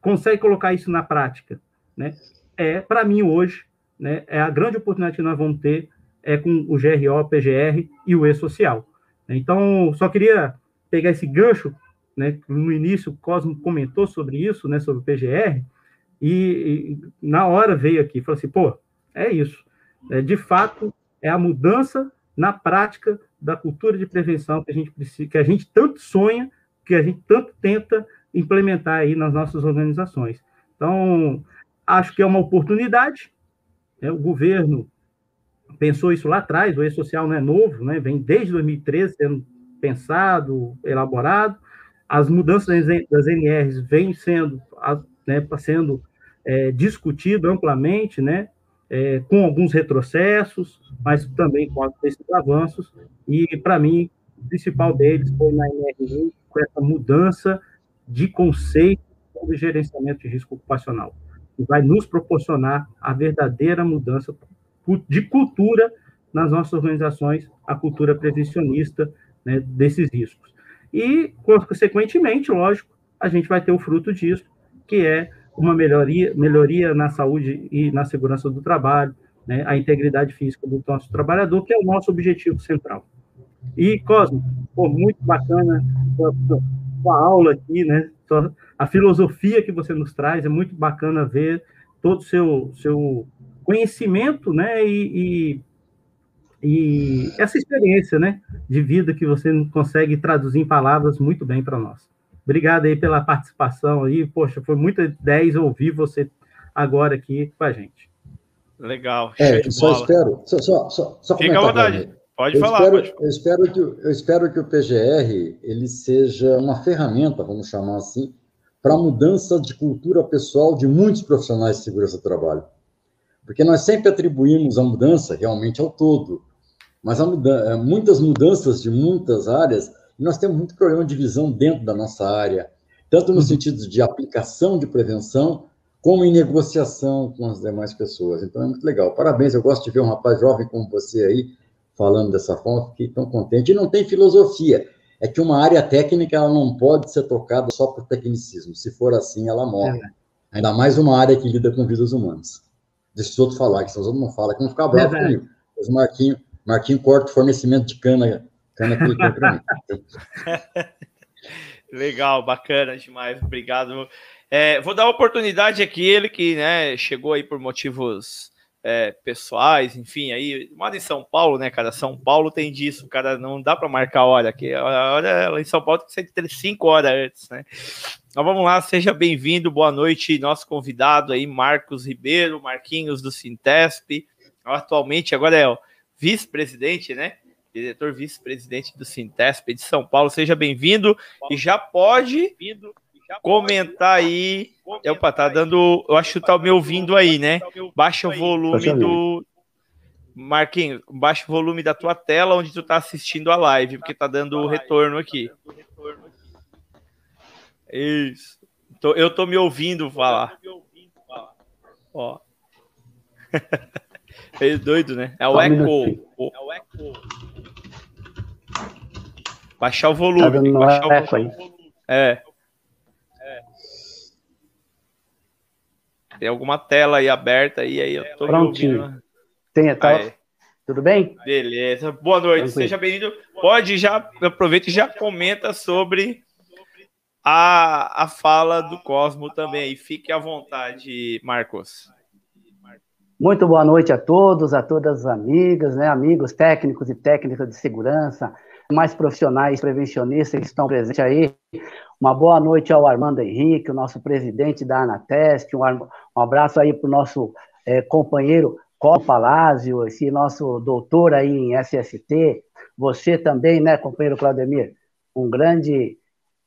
S3: consegue colocar isso na prática, né? É, para mim, hoje, né, é a grande oportunidade que nós vamos ter é com o GRO, PGR e o E-Social. Então, só queria pegar esse gancho né? No início, o Cosmo comentou sobre isso, né? Sobre o PGR, e, e na hora veio aqui, falou assim, pô, é isso. É, de fato, é a mudança na prática da cultura de prevenção que a gente que a gente tanto sonha, que a gente tanto tenta implementar aí nas nossas organizações. Então, acho que é uma oportunidade. Né? O governo pensou isso lá atrás, o E-Social não é novo, né? vem desde 2013 sendo pensado, elaborado, as mudanças das NRs vêm sendo, né, sendo é, discutido amplamente, né, é, com alguns retrocessos, mas também com esses avanços, e para mim, principal deles foi na NR1, com essa mudança de conceito de gerenciamento de risco ocupacional, que vai nos proporcionar a verdadeira mudança de cultura nas nossas organizações, a cultura prevencionista né, desses riscos. E, consequentemente, lógico, a gente vai ter o fruto disso, que é uma melhoria, melhoria na saúde e na segurança do trabalho, né, a integridade física do nosso trabalhador, que é o nosso objetivo central. E, Cosmo, pô, muito bacana sua, sua, aula aqui, né? Sua, a filosofia que você nos traz, é muito bacana ver todo o seu, seu conhecimento, né? E, e, e, essa experiência, né? De vida que você consegue traduzir em palavras muito bem para nós. Obrigado aí pela participação aí. Poxa, foi muito 10 ouvir você agora aqui com a gente.
S1: Legal.
S4: É, só bola. espero. Só, só, só, só
S1: Fica à vontade. Pode
S4: eu
S1: falar.
S4: Espero,
S1: pode.
S4: Eu, espero que, eu espero que o PGR ele seja uma ferramenta, vamos chamar assim, para a mudança de cultura pessoal de muitos profissionais de segurança do trabalho. Porque nós sempre atribuímos a mudança realmente ao todo, mas muda muitas mudanças de muitas áreas, nós temos muito problema de visão dentro da nossa área, tanto no uhum. sentido de aplicação de prevenção, como em negociação com as demais pessoas. Então é muito legal. Parabéns, eu gosto de ver um rapaz jovem como você aí, falando dessa forma, fiquei tão contente. E não tem filosofia. É que uma área técnica ela não pode ser tocada só por tecnicismo. Se for assim, ela morre. É. Ainda mais uma área que lida com vidas humanas. Deixa os outros falar, que se os outros não falam, que vão ficar bravos é comigo. Os Marquinho, Marquinho corta o fornecimento de cana, cana que ele tem para mim.
S1: Legal, bacana demais. Obrigado. É, vou dar oportunidade aqui, ele que né, chegou aí por motivos é, pessoais, enfim, aí mora em São Paulo, né, cara? São Paulo tem disso, cara, não dá para marcar hora aqui. A hora em São Paulo tem que ser cinco horas antes, né? Então vamos lá, seja bem-vindo, boa noite, nosso convidado aí, Marcos Ribeiro, Marquinhos do Sintesp, atualmente agora é o vice-presidente, né? Diretor vice-presidente do Sintesp de São Paulo, seja bem-vindo e já pode comentar aí. Opa, tá dando. Eu acho que tá me ouvindo aí, né? Baixa o volume do. Marquinhos, baixa o volume da tua tela onde tu tá assistindo a live, porque tá dando retorno aqui. Isso. Eu tô me ouvindo falar. Ó. É doido, né? É o eco. É o eco. Baixar o volume. Tá baixar o volume. É. Tem alguma tela aí aberta aí, aí eu tô
S5: Prontinho. Tem, tá? Aí. Tudo bem?
S1: Beleza. Boa noite, Tranquilo. seja bem-vindo. Pode já, aproveita e já comenta sobre a, a fala do Cosmo também. Fique à vontade, Marcos.
S5: Muito boa noite a todos, a todas as amigas, né, amigos técnicos e técnicas de segurança, mais profissionais prevencionistas que estão presentes aí. Uma boa noite ao Armando Henrique, o nosso presidente da Anateste, um, um abraço aí para o nosso é, companheiro Col esse nosso doutor aí em SST, você também, né, companheiro Claudemir, um grande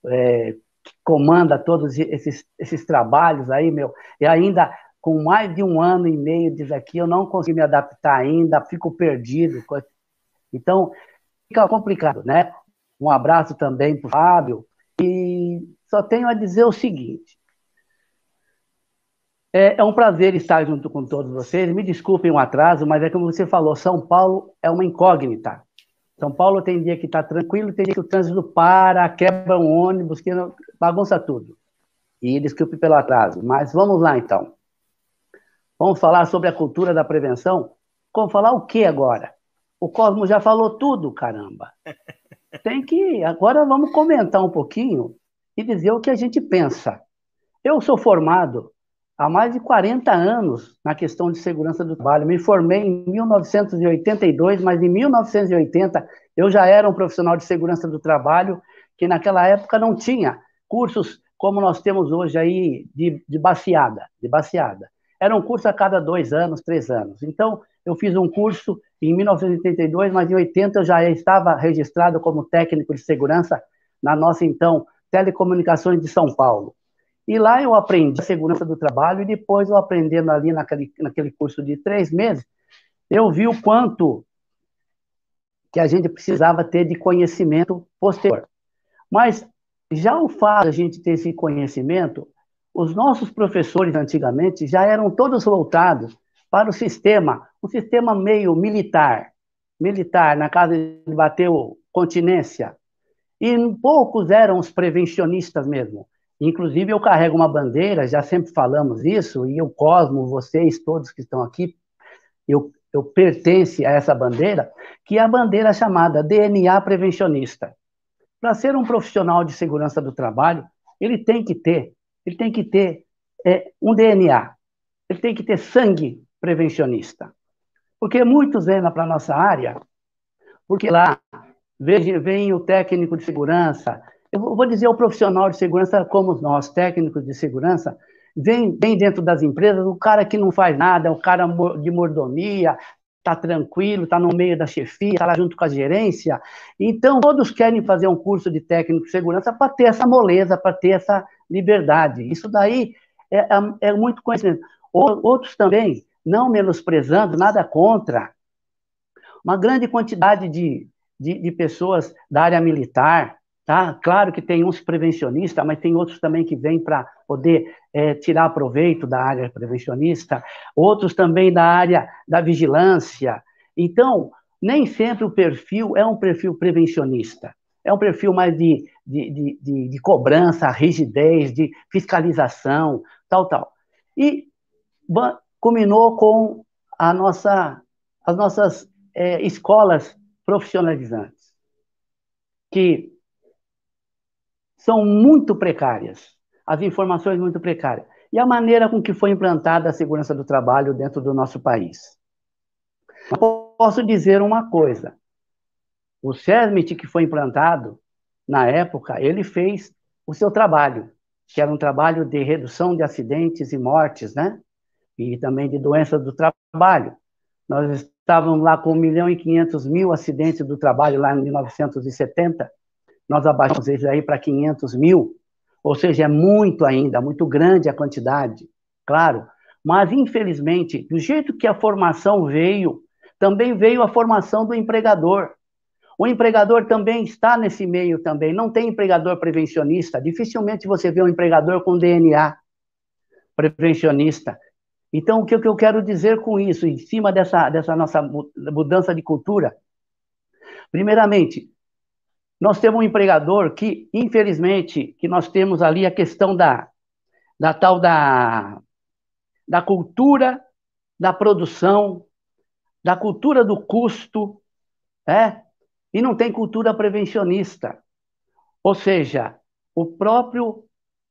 S5: é, que comanda todos esses, esses trabalhos aí, meu, e ainda com mais de um ano e meio disso aqui, eu não consegui me adaptar ainda, fico perdido. Então, fica complicado, né? Um abraço também para o Fábio, e só tenho a dizer o seguinte: é, é, um prazer estar junto com todos vocês. Me desculpem o atraso, mas é como você falou, São Paulo é uma incógnita. São Paulo tem dia que está tranquilo, tem dia que o trânsito para, quebra um ônibus, que bagunça tudo. E desculpe pelo atraso, mas vamos lá então. Vamos falar sobre a cultura da prevenção? Vamos falar o que agora? O Cosmo já falou tudo, caramba. tem que. Agora vamos comentar um pouquinho e dizer o que a gente pensa. Eu sou formado há mais de 40 anos na questão de segurança do trabalho. Me formei em 1982, mas em 1980 eu já era um profissional de segurança do trabalho, que naquela época não tinha cursos como nós temos hoje aí de, de baseada, de baseada. Era um curso a cada dois anos, três anos. Então, eu fiz um curso em 1982, mas em 80 eu já estava registrado como técnico de segurança na nossa, então, Telecomunicações de São Paulo. E lá eu aprendi a segurança do trabalho e depois eu aprendendo ali naquele, naquele curso de três meses, eu vi o quanto que a gente precisava ter de conhecimento posterior. Mas já o fato de a gente ter esse conhecimento, os nossos professores antigamente já eram todos voltados para o sistema, um sistema meio militar, militar, na casa de bateu continência. E poucos eram os prevencionistas mesmo. Inclusive, eu carrego uma bandeira, já sempre falamos isso, e o Cosmo, vocês todos que estão aqui, eu eu pertence a essa bandeira, que é a bandeira chamada DNA prevencionista. Para ser um profissional de segurança do trabalho, ele tem que ter, ele tem que ter é, um DNA, ele tem que ter sangue prevencionista. Porque muitos vêm para a nossa área, porque lá vem, vem o técnico de segurança, eu vou dizer o profissional de segurança como nós, técnicos de segurança, vem, vem dentro das empresas o cara que não faz nada, o cara de mordomia, está tranquilo, está no meio da chefia, está lá junto com a gerência. Então, todos querem fazer um curso de técnico de segurança para ter essa moleza, para ter essa liberdade. Isso daí é, é, é muito conhecimento. Outros também, não menosprezando, nada contra. Uma grande quantidade de, de, de pessoas da área militar, Tá? Claro que tem uns prevencionistas, mas tem outros também que vêm para poder é, tirar proveito da área prevencionista, outros também da área da vigilância. Então, nem sempre o perfil é um perfil prevencionista. É um perfil mais de, de, de, de, de cobrança, rigidez, de fiscalização, tal, tal. E culminou com a nossa, as nossas é, escolas profissionalizantes, que são muito precárias, as informações muito precárias, e a maneira com que foi implantada a segurança do trabalho dentro do nosso país. Posso dizer uma coisa: o CERMIT que foi implantado, na época, ele fez o seu trabalho, que era um trabalho de redução de acidentes e mortes, né? E também de doenças do trabalho. Nós estávamos lá com 1 milhão e 500 mil acidentes do trabalho lá em 1970, nós abaixamos isso aí para 500 mil, ou seja, é muito ainda, muito grande a quantidade, claro. Mas, infelizmente, do jeito que a formação veio, também veio a formação do empregador. O empregador também está nesse meio também. Não tem empregador prevencionista. Dificilmente você vê um empregador com DNA prevencionista. Então, o que eu quero dizer com isso, em cima dessa, dessa nossa mudança de cultura? Primeiramente, nós temos um empregador que, infelizmente, que nós temos ali a questão da, da tal da, da cultura da produção, da cultura do custo, é? e não tem cultura prevencionista. Ou seja, o próprio,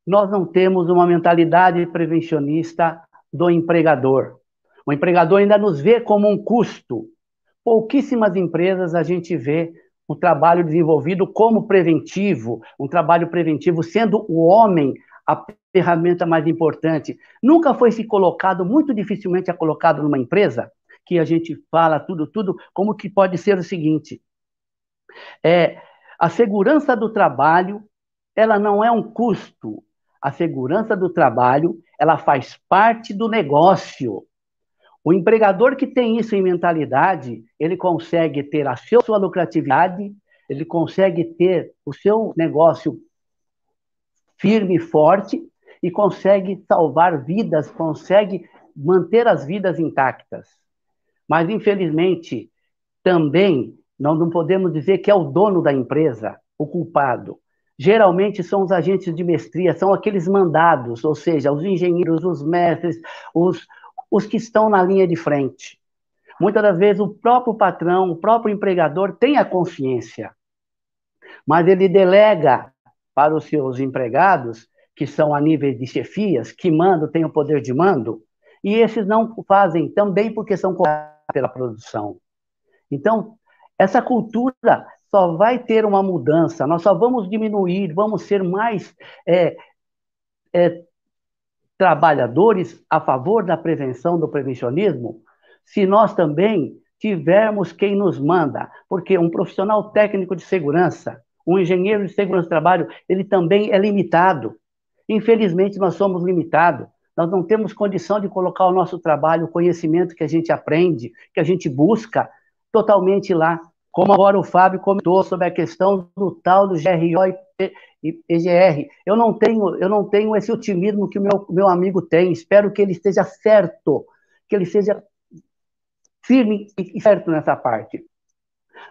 S5: nós não temos uma mentalidade prevencionista do empregador. O empregador ainda nos vê como um custo. Pouquíssimas empresas a gente vê um trabalho desenvolvido como preventivo, um trabalho preventivo sendo o homem a ferramenta mais importante. Nunca foi se colocado, muito dificilmente é colocado numa empresa, que a gente fala tudo, tudo, como que pode ser o seguinte: é, a segurança do trabalho, ela não é um custo. A segurança do trabalho, ela faz parte do negócio. O empregador que tem isso em mentalidade, ele consegue ter a sua lucratividade, ele consegue ter o seu negócio firme e forte e consegue salvar vidas, consegue manter as vidas intactas. Mas, infelizmente, também nós não podemos dizer que é o dono da empresa o culpado. Geralmente são os agentes de mestria, são aqueles mandados, ou seja, os engenheiros, os mestres, os, os que estão na linha de frente. Muitas das vezes o próprio patrão, o próprio empregador tem a consciência, mas ele delega para os seus empregados, que são a nível de chefias, que mandam, têm o poder de mando, e esses não fazem também porque são pela produção. Então, essa cultura só vai ter uma mudança, nós só vamos diminuir, vamos ser mais é, é, trabalhadores a favor da prevenção, do prevencionismo, se nós também tivermos quem nos manda, porque um profissional técnico de segurança, um engenheiro de segurança do trabalho, ele também é limitado. Infelizmente, nós somos limitados. Nós não temos condição de colocar o nosso trabalho, o conhecimento que a gente aprende, que a gente busca, totalmente lá. Como agora o Fábio comentou sobre a questão do tal do GRO e EGR. Eu não tenho, eu não tenho esse otimismo que o meu, meu amigo tem. Espero que ele esteja certo, que ele seja firme e certo nessa parte.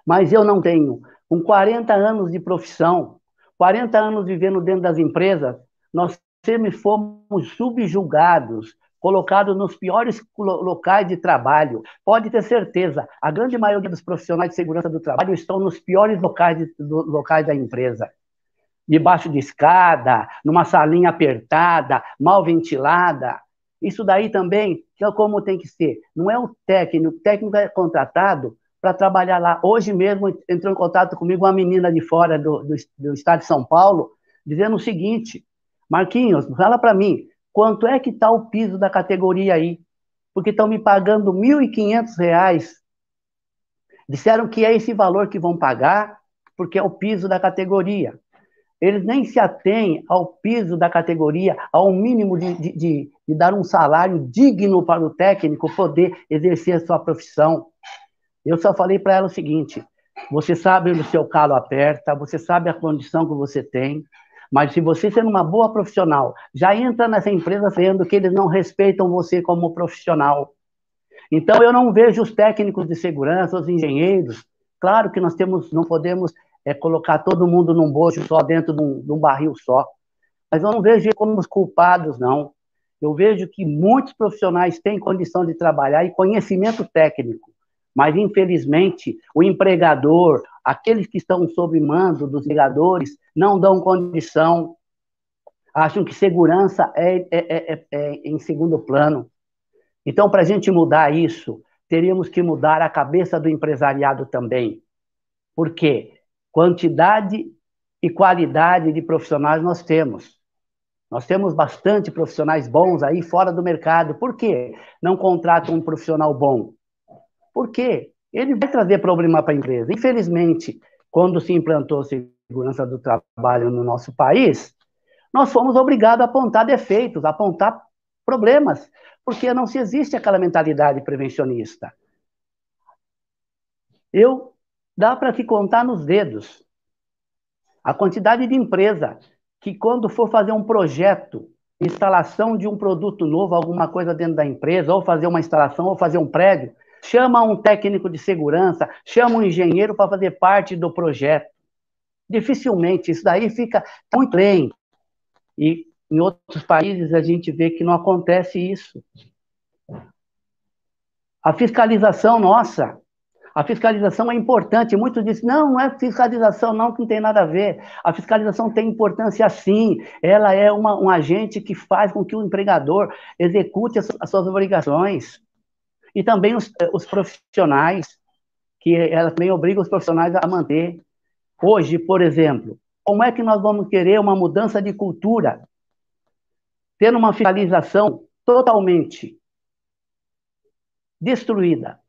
S5: Mas eu não tenho. Com 40 anos de profissão, 40 anos vivendo dentro das empresas, nós sempre fomos subjugados colocado nos piores locais de trabalho. Pode ter certeza, a grande maioria dos profissionais de segurança do trabalho estão nos piores locais, de, locais da empresa. Debaixo de escada, numa salinha apertada, mal ventilada. Isso daí também, que é como tem que ser. Não é o técnico, o técnico é contratado para trabalhar lá. Hoje mesmo entrou em contato comigo uma menina de fora do, do, do estado de São Paulo, dizendo o seguinte: Marquinhos, fala para mim, quanto é que está o piso da categoria aí? Porque estão me pagando R$ 1.500. Disseram que é esse valor que vão pagar, porque é o piso da categoria. Eles nem se atêm ao piso da categoria, ao mínimo de, de, de, de dar um salário digno para o técnico poder exercer a sua profissão. Eu só falei para ela o seguinte: você sabe onde o seu calo aperta, você sabe a condição que você tem, mas se você sendo uma boa profissional, já entra nessa empresa vendo que eles não respeitam você como profissional. Então eu não vejo os técnicos de segurança, os engenheiros. Claro que nós temos, não podemos é, colocar todo mundo num bojo só dentro de um, de um barril só. Mas eu não vejo como os culpados, não. Eu vejo que muitos profissionais têm condição de trabalhar e conhecimento técnico, mas infelizmente o empregador, aqueles que estão sob mando dos empregadores, não dão condição, acham que segurança é, é, é, é, é em segundo plano. Então, para a gente mudar isso, teríamos que mudar a cabeça do empresariado também. Por quê? Quantidade e qualidade de profissionais nós temos. Nós temos bastante profissionais bons aí fora do mercado. Por quê? Não contratam um profissional bom? Por quê? Ele vai trazer problema para a empresa. Infelizmente, quando se implantou segurança do trabalho no nosso país, nós fomos obrigados a apontar defeitos, a apontar problemas, porque não se existe aquela mentalidade prevencionista. Eu dá para te contar nos dedos a quantidade de empresa que quando for fazer um projeto, instalação de um produto novo, alguma coisa dentro da empresa, ou fazer uma instalação, ou fazer um prédio, chama um técnico de segurança, chama um engenheiro para fazer parte do projeto. Dificilmente, isso daí fica muito lento. E em outros países a gente vê que não acontece isso. A fiscalização nossa, a fiscalização é importante. Muitos dizem, não, não é fiscalização, não, que não tem nada a ver. A fiscalização tem importância sim. Ela é uma, um agente que faz com que o empregador execute as, as suas obrigações. E também os, os profissionais, que ela também obriga os profissionais a manter Hoje, por exemplo, como é que nós vamos querer uma mudança de cultura, tendo uma fiscalização totalmente destruída?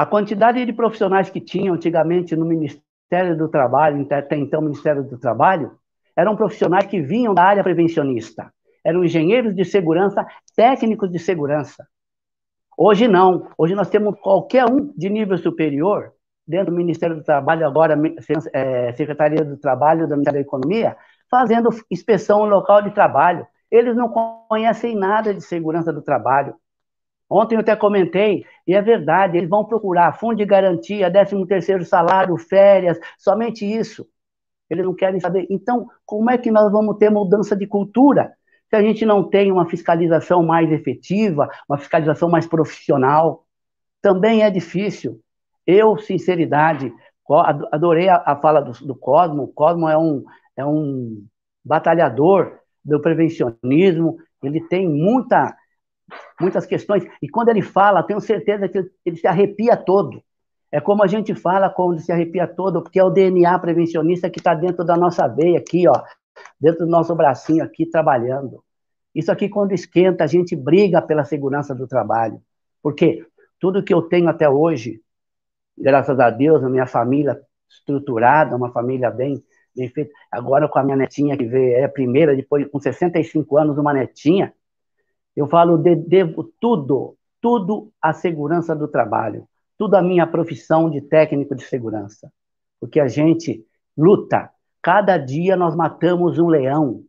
S5: A quantidade de profissionais que tinham antigamente no Ministério do Trabalho, até então Ministério do Trabalho, eram profissionais que vinham da área prevencionista. Eram engenheiros de segurança, técnicos de segurança. Hoje não. Hoje nós temos qualquer um de nível superior dentro do Ministério do Trabalho, agora é, Secretaria do Trabalho, da Ministério da Economia, fazendo inspeção local de trabalho. Eles não conhecem nada de segurança do trabalho. Ontem eu até comentei, e é verdade, eles vão procurar fundo de garantia, 13 terceiro salário, férias, somente isso. Eles não querem saber. Então, como é que nós vamos ter mudança de cultura se a gente não tem uma fiscalização mais efetiva, uma fiscalização mais profissional? Também é difícil. Eu, sinceridade, adorei a, a fala do, do, Cosmo. O Cosmo é um, é um batalhador do prevencionismo, ele tem muita, muitas questões, e quando ele fala, tenho certeza que ele se arrepia todo. É como a gente fala quando se arrepia todo, porque é o DNA prevencionista que está dentro da nossa veia aqui, ó, dentro do nosso bracinho aqui, trabalhando. Isso aqui, quando esquenta, a gente briga pela segurança do trabalho. Porque tudo que eu tenho até hoje, graças a Deus, a minha família estruturada, uma família bem, bem feita. Agora com a minha netinha que é a primeira, depois com 65 anos, uma netinha, eu falo, de, devo tudo, tudo à segurança do trabalho, tudo à minha profissão de técnico de segurança. Porque a gente luta, cada dia nós matamos um leão,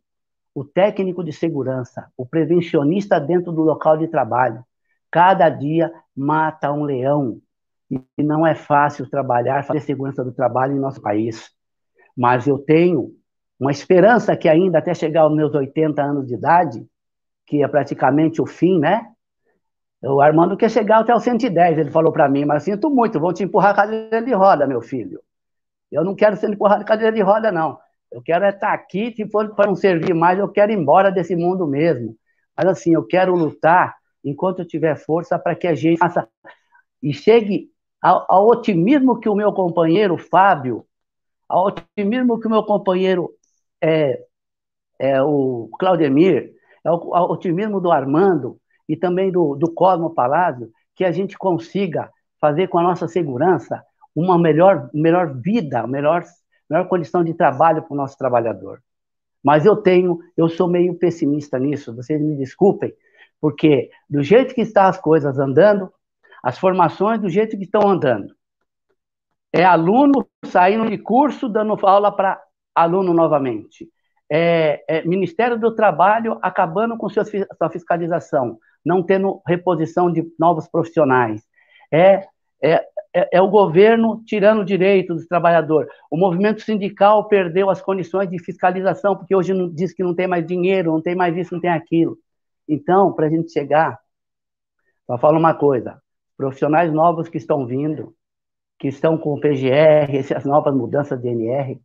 S5: o técnico de segurança, o prevencionista dentro do local de trabalho, cada dia mata um leão, e não é fácil trabalhar, fazer segurança do trabalho em nosso país. Mas eu tenho uma esperança que ainda até chegar aos meus 80 anos de idade, que é praticamente o fim, né? O Armando quer chegar até o 110, ele falou para mim, mas sinto muito, vão te empurrar a cadeira de roda, meu filho. Eu não quero ser empurrado a cadeira de roda, não. Eu quero é estar tá aqui, se for para não servir mais, eu quero ir embora desse mundo mesmo. Mas assim, eu quero lutar enquanto eu tiver força para que a gente faça e chegue ao, ao, otimismo que o meu companheiro Fábio, ao otimismo que o meu companheiro é, é o Claudemir, ao, ao otimismo do Armando e também do, do Cosmo Palácio, que a gente consiga fazer com a nossa segurança uma melhor, melhor vida, melhor, melhor condição de trabalho para o nosso trabalhador. Mas eu tenho, eu sou meio pessimista nisso, vocês me desculpem, porque do jeito que estão as coisas andando, as formações do jeito que estão andando, é aluno saindo de curso, dando aula para aluno novamente. É, é, Ministério do Trabalho acabando com sua, sua fiscalização, não tendo reposição de novos profissionais. É, é, é, é, o governo tirando direitos dos trabalhadores. O movimento sindical perdeu as condições de fiscalização, porque hoje não, diz que não tem mais dinheiro, não tem mais isso, não tem aquilo. Então, para a gente chegar, só falo uma coisa: profissionais novos que estão vindo, que estão com o PGR, essas novas mudanças de NR,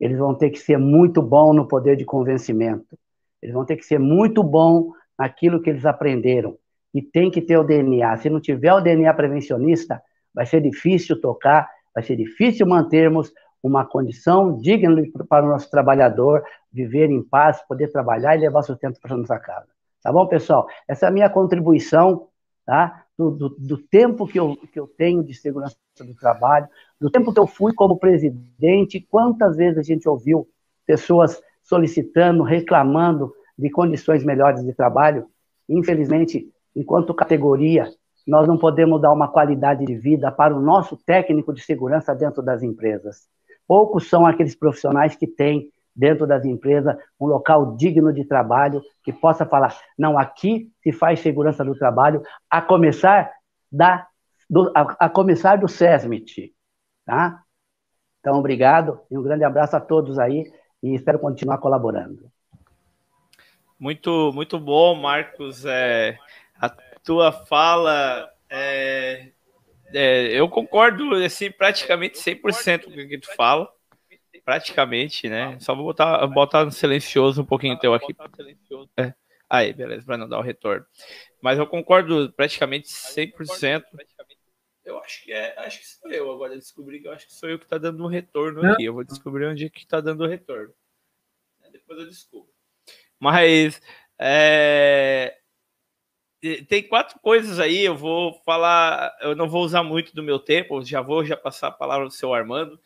S5: eles vão ter que ser muito bom no poder de convencimento. Eles vão ter que ser muito bom naquilo que eles aprenderam. E tem que ter o DNA. Se não tiver o DNA prevencionista, vai ser difícil tocar, vai ser difícil mantermos uma condição digna para o nosso trabalhador viver em paz, poder trabalhar e levar sustento para nossa casa. Tá bom, pessoal? Essa é a minha contribuição, tá? Do, do, do, tempo que eu, que eu tenho de segurança do trabalho, do tempo que eu fui como presidente, quantas vezes a gente ouviu pessoas solicitando, reclamando de condições melhores de trabalho. Infelizmente, enquanto categoria, nós não podemos dar uma qualidade de vida para o nosso técnico de segurança dentro das empresas. Poucos são aqueles profissionais que têm dentro das empresas um local digno de trabalho que possa falar, não, aqui se faz segurança do trabalho, a começar da do, a, a começar do SESMIT, tá? Então, obrigado e um grande abraço a todos aí e espero continuar colaborando.
S1: Muito, muito bom, Marcos. É, a tua fala, é, é, eu concordo assim, praticamente 100% com o que tu fala. Praticamente, né? Só vou botar, botar no silencioso um pouquinho teu aqui. É. Aí, beleza, para não dar o retorno. Mas eu concordo praticamente 100%. Eu acho que é, acho que sou eu agora. descobri que eu acho que sou eu que está dando um retorno aqui. Eu vou descobrir onde é que está dando o retorno. Depois eu descubro. Mas é, tem quatro coisas aí, eu vou falar, eu não vou usar muito do meu tempo, já vou já passar a palavra do seu Armando,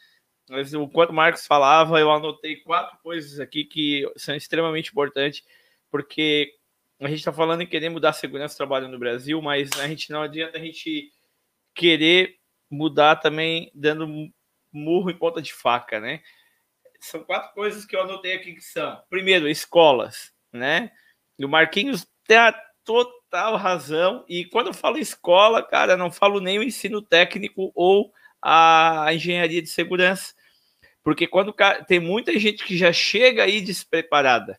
S1: mas enquanto o Marcos falava, eu anotei quatro coisas aqui que são extremamente importantes, porque a gente está falando em querer mudar a segurança do trabalho no Brasil, mas a gente não adianta a gente querer mudar também dando murro em ponta de faca, né? São quatro coisas que eu anotei aqui que são, primeiro, escolas, né? E o Marquinhos tem a total razão. E quando eu falo escola, cara, não falo nem o ensino técnico ou a engenharia de segurança. Porque quando tem muita gente que já chega aí despreparada,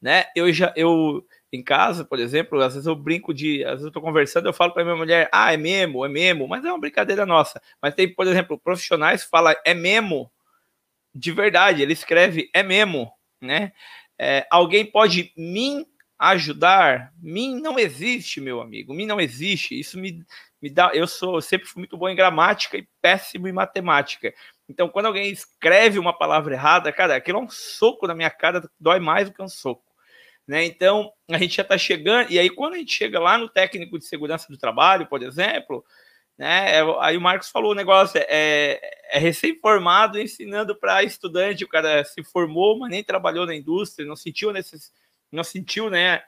S1: né? Eu já eu em casa, por exemplo, às vezes eu brinco de, às vezes eu tô conversando, eu falo para minha mulher: "Ah, é memo, é memo", mas é uma brincadeira nossa. Mas tem, por exemplo, profissionais que falam é memo de verdade, ele escreve é memo, né? É, alguém pode me ajudar, mim não existe, meu amigo, mim não existe. Isso me, me dá. Eu sou eu sempre fui muito bom em gramática e péssimo em matemática. Então, quando alguém escreve uma palavra errada, cara, aquilo é um soco na minha cara, dói mais do que um soco. Né? Então, a gente já está chegando, e aí quando a gente chega lá no técnico de segurança do trabalho, por exemplo, né? É, aí o Marcos falou o negócio, é, é recém-formado ensinando para estudante, o cara se formou, mas nem trabalhou na indústria, não sentiu necessidade não sentiu, né,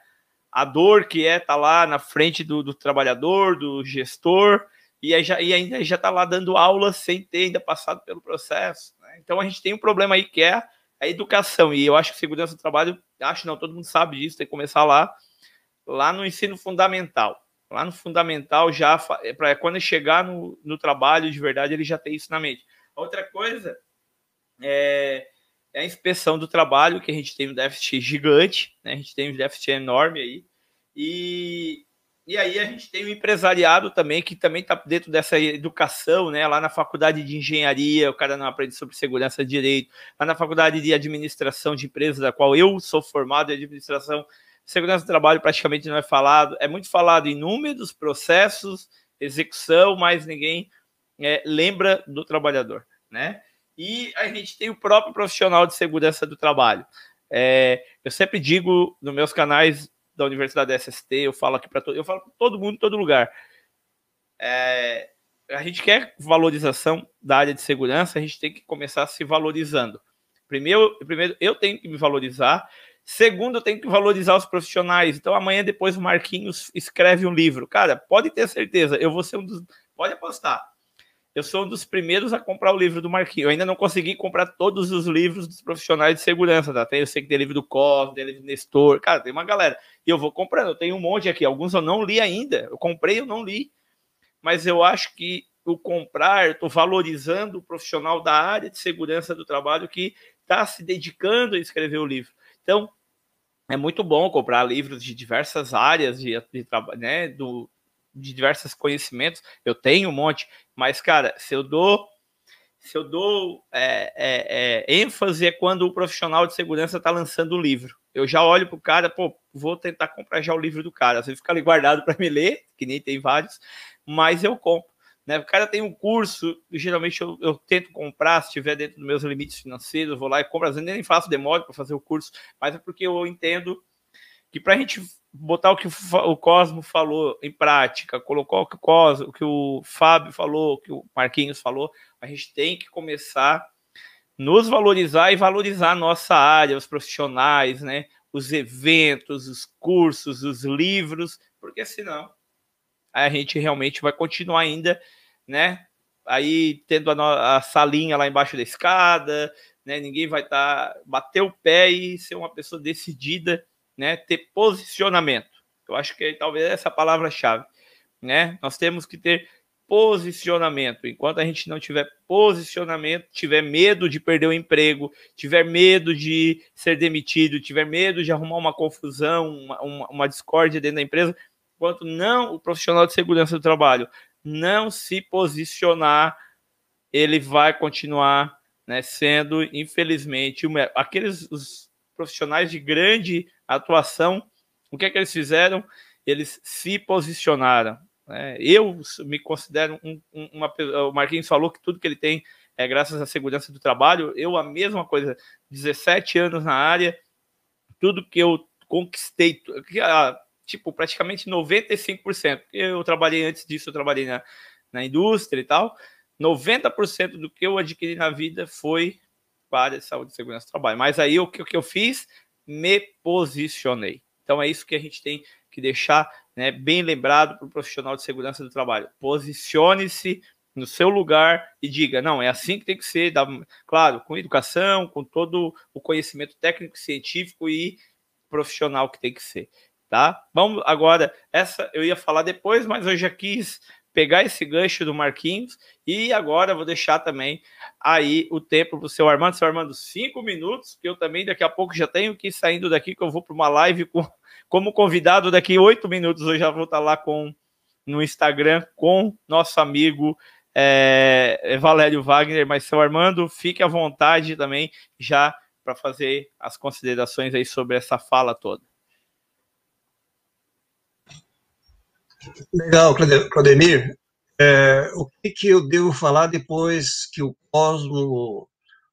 S1: a dor que é estar tá lá na frente do, do, trabalhador, do gestor, e, aí já, e ainda já está lá dando aula sem ter ainda passado pelo processo. Né? Então a gente tem um problema aí que é a educação, e eu acho que segurança do trabalho, acho não, todo mundo sabe disso, tem que começar lá, lá no ensino fundamental. Lá no fundamental, já é para quando chegar no, no trabalho de verdade, ele já tem isso na mente. Outra coisa é é a inspeção do trabalho, que a gente tem um déficit gigante, né? a gente tem um déficit enorme aí, e, e aí a gente tem o empresariado também, que também está dentro dessa educação, né? Lá na faculdade de engenharia, o cara não aprende sobre segurança direito. Lá na faculdade de administração de empresas, da qual eu sou formado em administração, segurança do trabalho praticamente não é falado. É muito falado em números, processos, execução, mas ninguém é, lembra do trabalhador, né? E a gente tem o próprio profissional de segurança do trabalho. É, eu sempre digo nos meus canais da Universidade da SST, eu falo aqui para todo, eu falo todo mundo, todo lugar. É, a gente quer valorização da área de segurança, a gente tem que começar se valorizando. Primeiro, primeiro eu tenho que me valorizar. Segundo, eu tenho que valorizar os profissionais. Então, amanhã, depois, o Marquinhos escreve um livro. Cara, pode ter certeza, eu vou ser um dos. Pode apostar eu sou um dos primeiros a comprar o livro do Marquinhos. Eu ainda não consegui comprar todos os livros dos profissionais de segurança, tá? Eu sei que tem livro do Cos, tem livro do Nestor, cara, tem uma galera. E eu vou comprando, eu tenho um monte aqui. Alguns eu não li ainda. Eu comprei, eu não li. Mas eu acho que o comprar, estou valorizando o profissional da área de segurança do trabalho que está se dedicando a escrever o livro. Então, é muito bom comprar livros de diversas áreas de, de né, do, de diversos conhecimentos, eu tenho um monte, mas, cara, se eu dou se eu dou é, é, é, ênfase é quando o profissional de segurança está lançando o livro. Eu já olho para o cara, pô, vou tentar comprar já o livro do cara. Às fica ali guardado para me ler, que nem tem vários, mas eu compro. Né? O cara tem um curso, geralmente eu, eu tento comprar, se estiver dentro dos meus limites financeiros, eu vou lá e compro. Às vezes nem faço demora para fazer o curso, mas é porque eu entendo que para a gente botar o que o Cosmo falou em prática, colocar o que o, Cosmo, o que o Fábio falou, o que o Marquinhos falou, a gente tem que começar nos valorizar e valorizar a nossa área, os profissionais, né? Os eventos, os cursos, os livros, porque senão a gente realmente vai continuar ainda, né? Aí tendo a, a salinha lá embaixo da escada, né? Ninguém vai estar tá, bater o pé e ser uma pessoa decidida né, ter posicionamento. Eu acho que talvez essa palavra-chave, né? Nós temos que ter posicionamento. Enquanto a gente não tiver posicionamento, tiver medo de perder o emprego, tiver medo de ser demitido, tiver medo de arrumar uma confusão, uma, uma, uma discórdia dentro da empresa, enquanto não o profissional de segurança do trabalho não se posicionar, ele vai continuar né, sendo, infelizmente, aqueles os profissionais de grande atuação, o que é que eles fizeram? Eles se posicionaram. Né? Eu me considero um, um, uma. O Marquinhos falou que tudo que ele tem é graças à segurança do trabalho. Eu, a mesma coisa, 17 anos na área, tudo que eu conquistei, ah, tipo, praticamente 95%. Eu trabalhei antes disso, eu trabalhei na, na indústria e tal. 90% do que eu adquiri na vida foi para de saúde e segurança do trabalho. Mas aí o que, o que eu fiz? me posicionei. Então é isso que a gente tem que deixar né, bem lembrado para o profissional de segurança do trabalho. Posicione-se no seu lugar e diga, não, é assim que tem que ser, dá, claro, com educação, com todo o conhecimento técnico, científico e profissional que tem que ser, tá? Vamos agora, essa eu ia falar depois, mas eu já quis pegar esse gancho do Marquinhos e agora vou deixar também aí o tempo para o seu Armando. Seu Armando, cinco minutos, que eu também daqui a pouco já tenho que ir saindo daqui, que eu vou para uma live com, como convidado. Daqui oito minutos eu já vou estar tá lá com no Instagram com nosso amigo é, Valério Wagner. Mas, seu Armando, fique à vontade também já para fazer as considerações aí sobre essa fala toda.
S2: Legal, Claudemir. É, o que, que eu devo falar depois que o Cosmo,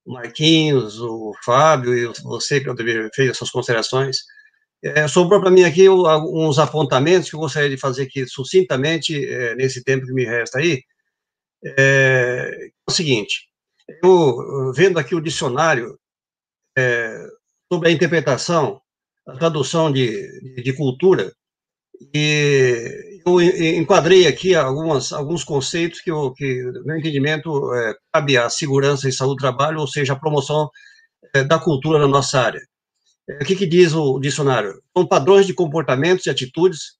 S2: o Marquinhos, o Fábio e você, Claudemir, fez as suas considerações? É, sobrou para mim aqui alguns apontamentos que eu gostaria de fazer aqui sucintamente, é, nesse tempo que me resta aí. É, é o seguinte, eu vendo aqui o dicionário é, sobre a interpretação, a tradução de, de, de cultura, e eu enquadrei aqui algumas, alguns conceitos que, eu, que no meu entendimento, é, cabe à segurança e saúde do trabalho, ou seja, a promoção é, da cultura na nossa área. É, o que, que diz o dicionário? São padrões de comportamentos e atitudes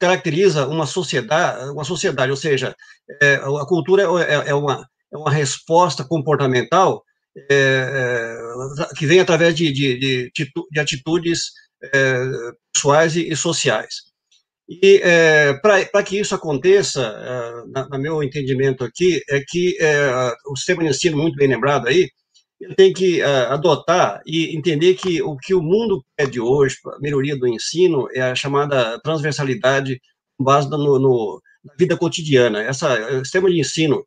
S2: que caracteriza uma sociedade, uma sociedade, ou seja, é, a cultura é, é, é uma, é uma resposta comportamental que vem através de, de, de, de atitudes pessoais e, e, sociais. E é, para que isso aconteça, é, no meu entendimento aqui, é que o sistema de ensino, muito bem lembrado aí, tem que adotar e entender que o que o mundo pede hoje, a melhoria do ensino, é a chamada transversalidade com base no, no, na vida cotidiana. Essa, o sistema de ensino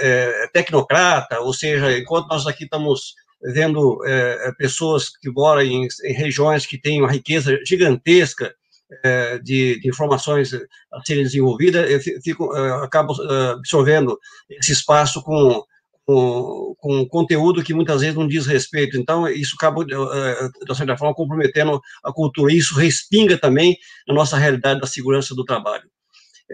S2: é, tecnocrata, ou seja, enquanto nós aqui estamos vendo é, pessoas que moram em, em, regiões que têm uma riqueza gigantesca é, de, de, informações a serem desenvolvidas, eu fico, eu acabo absorvendo esse espaço com, com, com, conteúdo que muitas vezes não diz respeito. Então, isso acaba, de certa forma, comprometendo a cultura. Isso respinga também na nossa realidade da segurança do trabalho.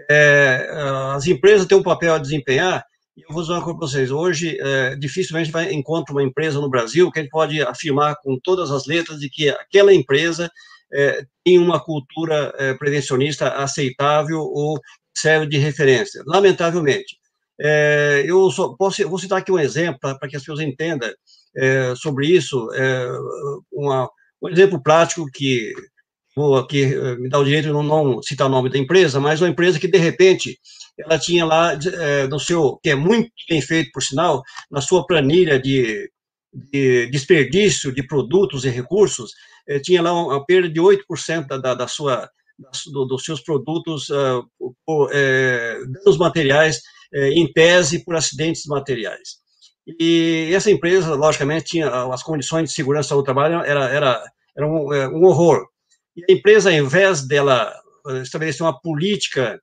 S2: É, as empresas têm um papel a desempenhar eu vou dizer uma coisa para vocês. Hoje, é, dificilmente vai encontrar uma empresa no Brasil que a gente pode afirmar com todas as letras de que aquela empresa é, tem uma cultura é, prevencionista aceitável ou serve de referência. Lamentavelmente. É, eu só posso, vou citar aqui um exemplo para que as pessoas entendam é, sobre isso. É, uma, um exemplo prático que vou aqui me dá o direito de não, não citar o nome da empresa, mas uma empresa que, de repente, ela tinha lá é, no seu, que é muito bem feito, por sinal, na sua planilha de, de desperdício de produtos e recursos, é, tinha lá uma perda de 8% da, da sua, do, dos seus produtos uh, por, danos materiais, é, em tese, por acidentes materiais. E essa empresa, logicamente, tinha as condições de segurança do trabalho, era, era, era um, é, um horror. E a empresa, ao invés dela estabelecer uma política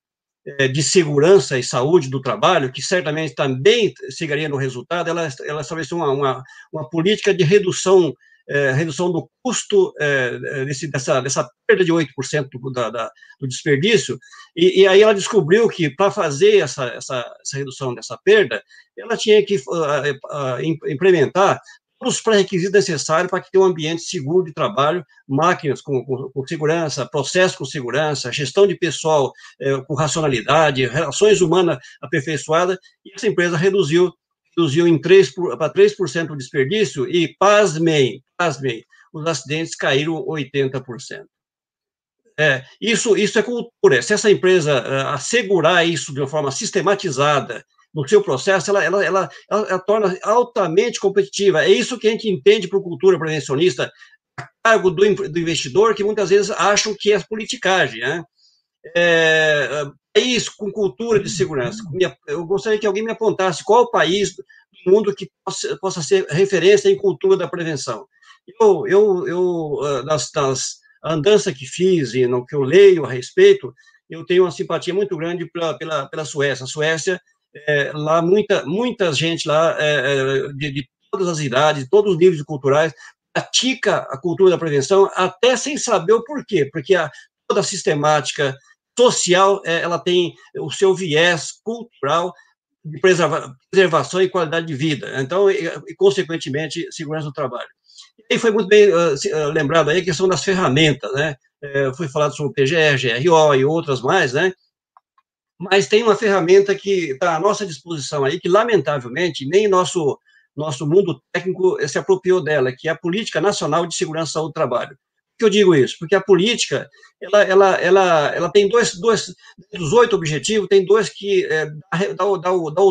S2: de segurança e saúde do trabalho, que certamente também chegaria no resultado, ela, ela estabeleceu uma, uma, uma política de redução é, redução do custo é, desse, dessa, dessa perda de 8% do, da, da, do desperdício, e, e, aí ela descobriu que para fazer essa, essa, essa, redução dessa perda, ela tinha que uh, uh, implementar os pré-requisitos necessários para que tenha um ambiente seguro de trabalho, máquinas com, com, com segurança, processos com segurança, gestão de pessoal é, com racionalidade, relações humanas aperfeiçoadas, e essa empresa reduziu, reduziu em 3 para 3% o desperdício e, pasmem, pasmem, os acidentes caíram 80%. É, isso, isso é cultura. Se essa empresa uh, assegurar isso de uma forma sistematizada no seu processo, ela, ela, ela, ela, ela torna altamente competitiva. É isso que a gente entende por cultura prevencionista, a cargo do, do investidor, que muitas vezes acham que é politicagem. Né? É, país com cultura de segurança. Eu gostaria que alguém me apontasse qual o país do mundo que possa, possa ser referência em cultura da prevenção. Eu, eu, eu ah, nas, nas andanças que fiz e no que eu leio a respeito, eu tenho uma simpatia muito grande pela, pela, pela Suécia. A Suécia é, lá muita, muita gente lá é, de, de, todas as idades, de todos os níveis culturais, pratica a cultura da prevenção até sem saber o porquê, porque a, toda a sistemática social, é, ela tem o seu viés cultural de preservação e qualidade de vida, então, e, e consequentemente, segurança do trabalho. E foi muito bem uh, lembrado aí a questão das ferramentas, né? É, foi falado sobre o PGR, GRO e outras mais, né? mas tem uma ferramenta que está à nossa disposição aí, que lamentavelmente nem nosso, nosso mundo técnico se apropriou dela, que é a Política Nacional de Segurança do Trabalho. Por que eu digo isso? Porque a política, ela, ela, ela, ela tem dois, dois, dos oito objetivos, tem dois que é, dá, dá, dá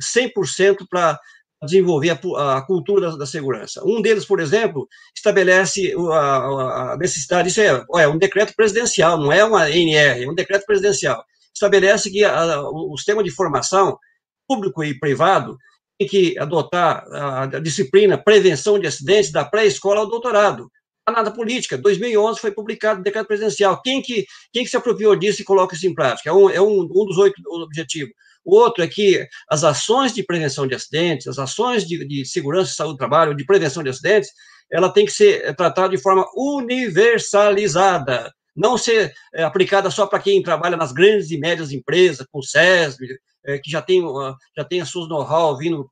S2: 100% para desenvolver a, a cultura da, da, segurança. Um deles, por exemplo, estabelece a, a necessidade, isso é, é um decreto presidencial, não é uma NR, é um decreto presidencial estabelece que a, o sistema de formação público e privado tem que adotar a, disciplina prevenção de acidentes da pré-escola ao doutorado. Está na política. 2011 foi publicado o decreto presidencial. Quem que, quem que se apropriou disso e coloca isso em prática? É um, é um, um dos oito objetivos. O outro é que as ações de prevenção de acidentes, as ações de, de segurança e saúde do trabalho, de prevenção de acidentes, ela tem que ser tratada de forma universalizada não ser é, aplicada só para quem trabalha nas grandes e médias empresas, com SESB, é, que já tem, já tem as suas know-how vindo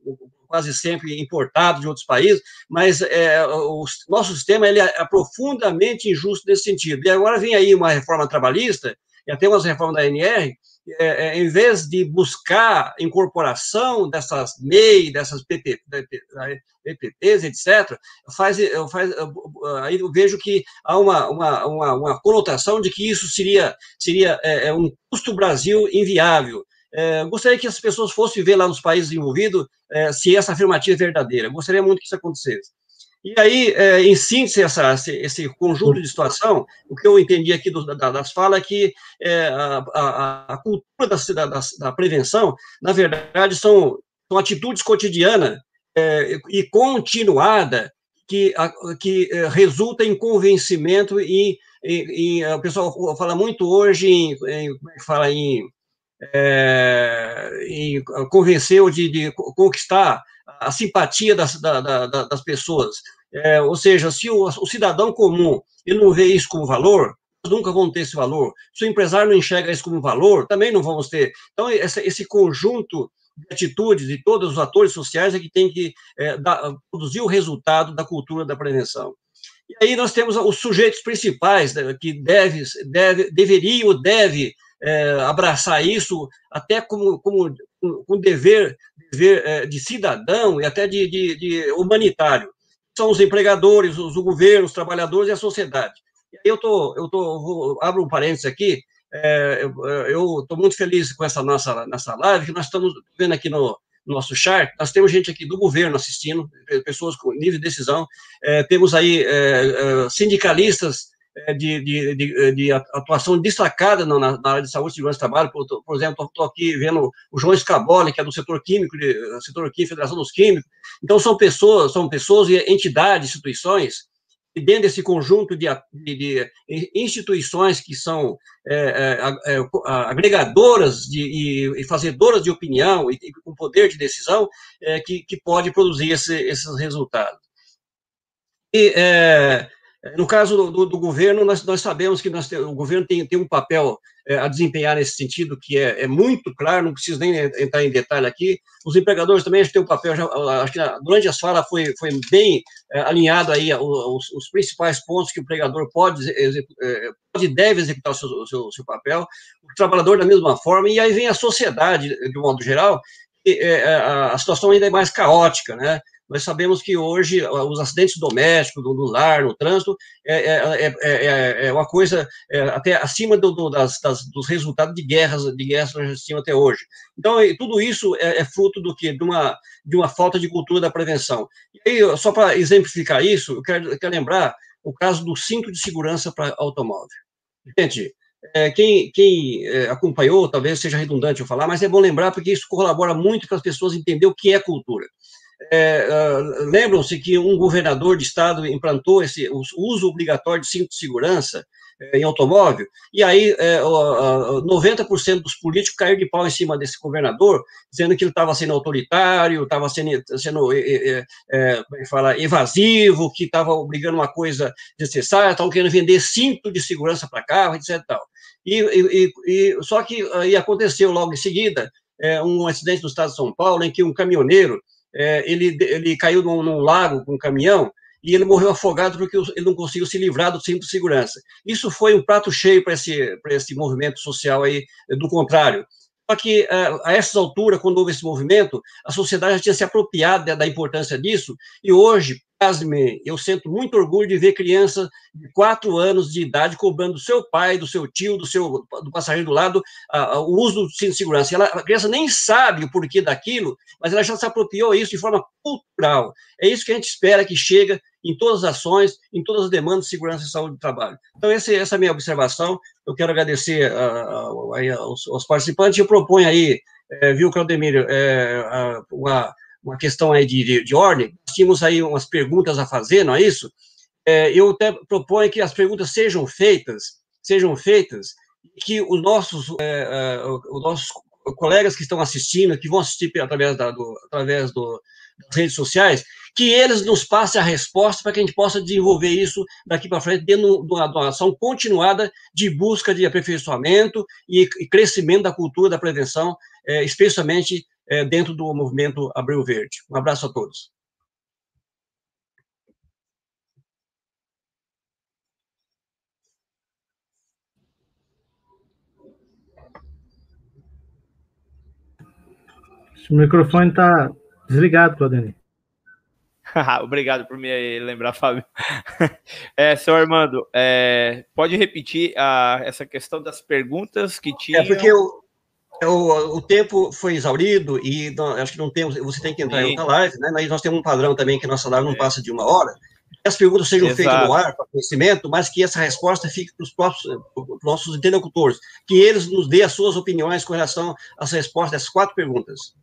S2: quase sempre importado de outros países, mas é, o nosso sistema ele é, é profundamente injusto nesse sentido. E agora vem aí uma reforma trabalhista, e até umas reformas da ANR, é, é, em vez de buscar incorporação dessas MEI, dessas PP, PPPs, etc., faz, faz, aí eu vejo que há uma, uma, uma, uma conotação de que isso seria, seria é, é um custo Brasil inviável. É, gostaria que as pessoas fossem ver lá nos países envolvidos é, se essa afirmativa é verdadeira. Gostaria muito que isso acontecesse. E aí, é, em síntese, essa, esse, conjunto de situação, o que eu entendi aqui do, da, das falas é que é, a, a, a, cultura da, da, da, prevenção, na verdade, são, são atitudes cotidianas é, e continuada que, a, que é, resulta em convencimento e, e, e, o pessoal fala muito hoje em, em é fala em, é, em convencer de, de conquistar a simpatia das, da, da, das pessoas. É, ou seja, se o, o, cidadão comum ele não vê isso como valor, nunca vão ter esse valor. Se o empresário não enxerga isso como valor, também não vamos ter. Então, essa, esse conjunto de atitudes de todos os atores sociais é que tem que é, produzir o resultado da cultura da prevenção. E aí nós temos os sujeitos principais né, que deve, deve, deveriam, deve é, abraçar isso até como, como um dever, dever é, de cidadão e até de, de, de, humanitário. São os empregadores, os, o governo, os trabalhadores e a sociedade. Eu tô, eu tô, vou, abro um parênteses aqui. É, eu estou muito feliz com essa nossa, nossa live, que nós estamos vendo aqui no, nosso chat, nós temos gente aqui do governo assistindo, pessoas com nível de decisão, é, temos aí é, é sindicalistas de, de, de, de, atuação destacada na, na, área de saúde e segurança do trabalho. Por, por exemplo, estou aqui vendo o João Scaboli, que é do setor químico, de, setor químico, Federação dos Químicos. Então, são pessoas, são pessoas e entidades, instituições, e dentro desse conjunto de, de, instituições que são é, é, é agregadoras de, e, e, fazedoras de opinião e, e, com poder de decisão, é, que, que pode produzir esse, esses resultados. E, é, no caso do, do, do governo, nós, nós, sabemos que nós, o governo tem, tem um papel é, a desempenhar nesse sentido, que é, é, muito claro, não preciso nem entrar em detalhe aqui. Os empregadores também têm um papel, já, acho que durante as falas foi, foi bem é, alinhado aí os, os, principais pontos que o empregador pode, é, pode e deve executar o seu, o seu, seu papel, o trabalhador da mesma forma, e aí vem a sociedade, de um modo geral, é, a, a situação ainda é mais caótica, né? Nós sabemos que hoje os acidentes domésticos, no, lar, no trânsito, é, é, é, é uma coisa até acima do, do, das, das, dos resultados de guerras, de guerras que nós assistimos até hoje. Então, tudo isso é, fruto do que? De uma, de uma falta de cultura da prevenção. E aí, só para exemplificar isso, eu quero, eu quero lembrar o caso do cinto de segurança para automóvel. Gente, é, quem, quem é, acompanhou, talvez seja redundante eu falar, mas é bom lembrar porque isso colabora muito para as pessoas entenderem o que é cultura é, uh, lembram-se que um governador de estado implantou esse uso obrigatório de cinto de segurança é, em automóvel, e aí é, uh, 90% dos políticos caíram de pau em cima desse governador, dizendo que ele estava sendo autoritário, estava sendo, sendo como é fala, evasivo, que estava obrigando uma coisa necessária, estavam querendo vender cinto de segurança para carro, etc. E, e, e, só que aí aconteceu logo em seguida um acidente no estado de São Paulo, em que um caminhoneiro é, ele, ele caiu num, num, lago com um caminhão e ele morreu afogado porque ele não conseguiu se livrar do cinto de segurança. Isso foi um prato cheio para esse, esse movimento social aí, do contrário. Só que, é, a essas alturas, quando houve esse movimento, a sociedade já tinha se apropriado da importância disso, e hoje, pasme, eu sinto muito orgulho de ver crianças de quatro anos de idade cobrando do seu pai, do seu tio, do seu do passageiro do lado, a, a, o uso do cinto de segurança. Ela, a criança nem sabe o porquê daquilo, mas ela já se apropriou isso de forma cultural. É isso que a gente espera que chegue em todas as ações, em todas as demandas de segurança e saúde do trabalho. Então, esse, essa é a minha observação. Eu quero agradecer a, a, aos, aos, participantes. Eu proponho aí, é, viu, Claudemir, é, uma uma questão aí de, de, de, ordem, tínhamos aí umas perguntas a fazer, não é isso? É, eu até proponho que as perguntas sejam feitas, sejam feitas, que os nossos, é, os nossos colegas que estão assistindo, que vão assistir através, da, do, através do, das redes sociais, que eles nos passem a resposta para que a gente possa desenvolver isso daqui para frente, dentro de uma ação continuada de busca de aperfeiçoamento e, e crescimento da cultura da prevenção, é, especialmente é, dentro do movimento Abril Verde. Um abraço a todos.
S3: O microfone está desligado, Claudemir.
S1: Obrigado por me lembrar, Fábio. É, seu Armando, é, pode repetir a, essa questão das perguntas que tinha.
S2: É porque o, o, o tempo foi exaurido e não, acho que não temos. Você tem que entrar Sim. em outra live, né? Nós temos um padrão também que nossa live não é. passa de uma hora. Que as perguntas sejam Exato. feitas no ar, para conhecimento, mas que essa resposta fique para os próprios nossos interlocutores, que eles nos dê as suas opiniões com relação às respostas dessas quatro perguntas.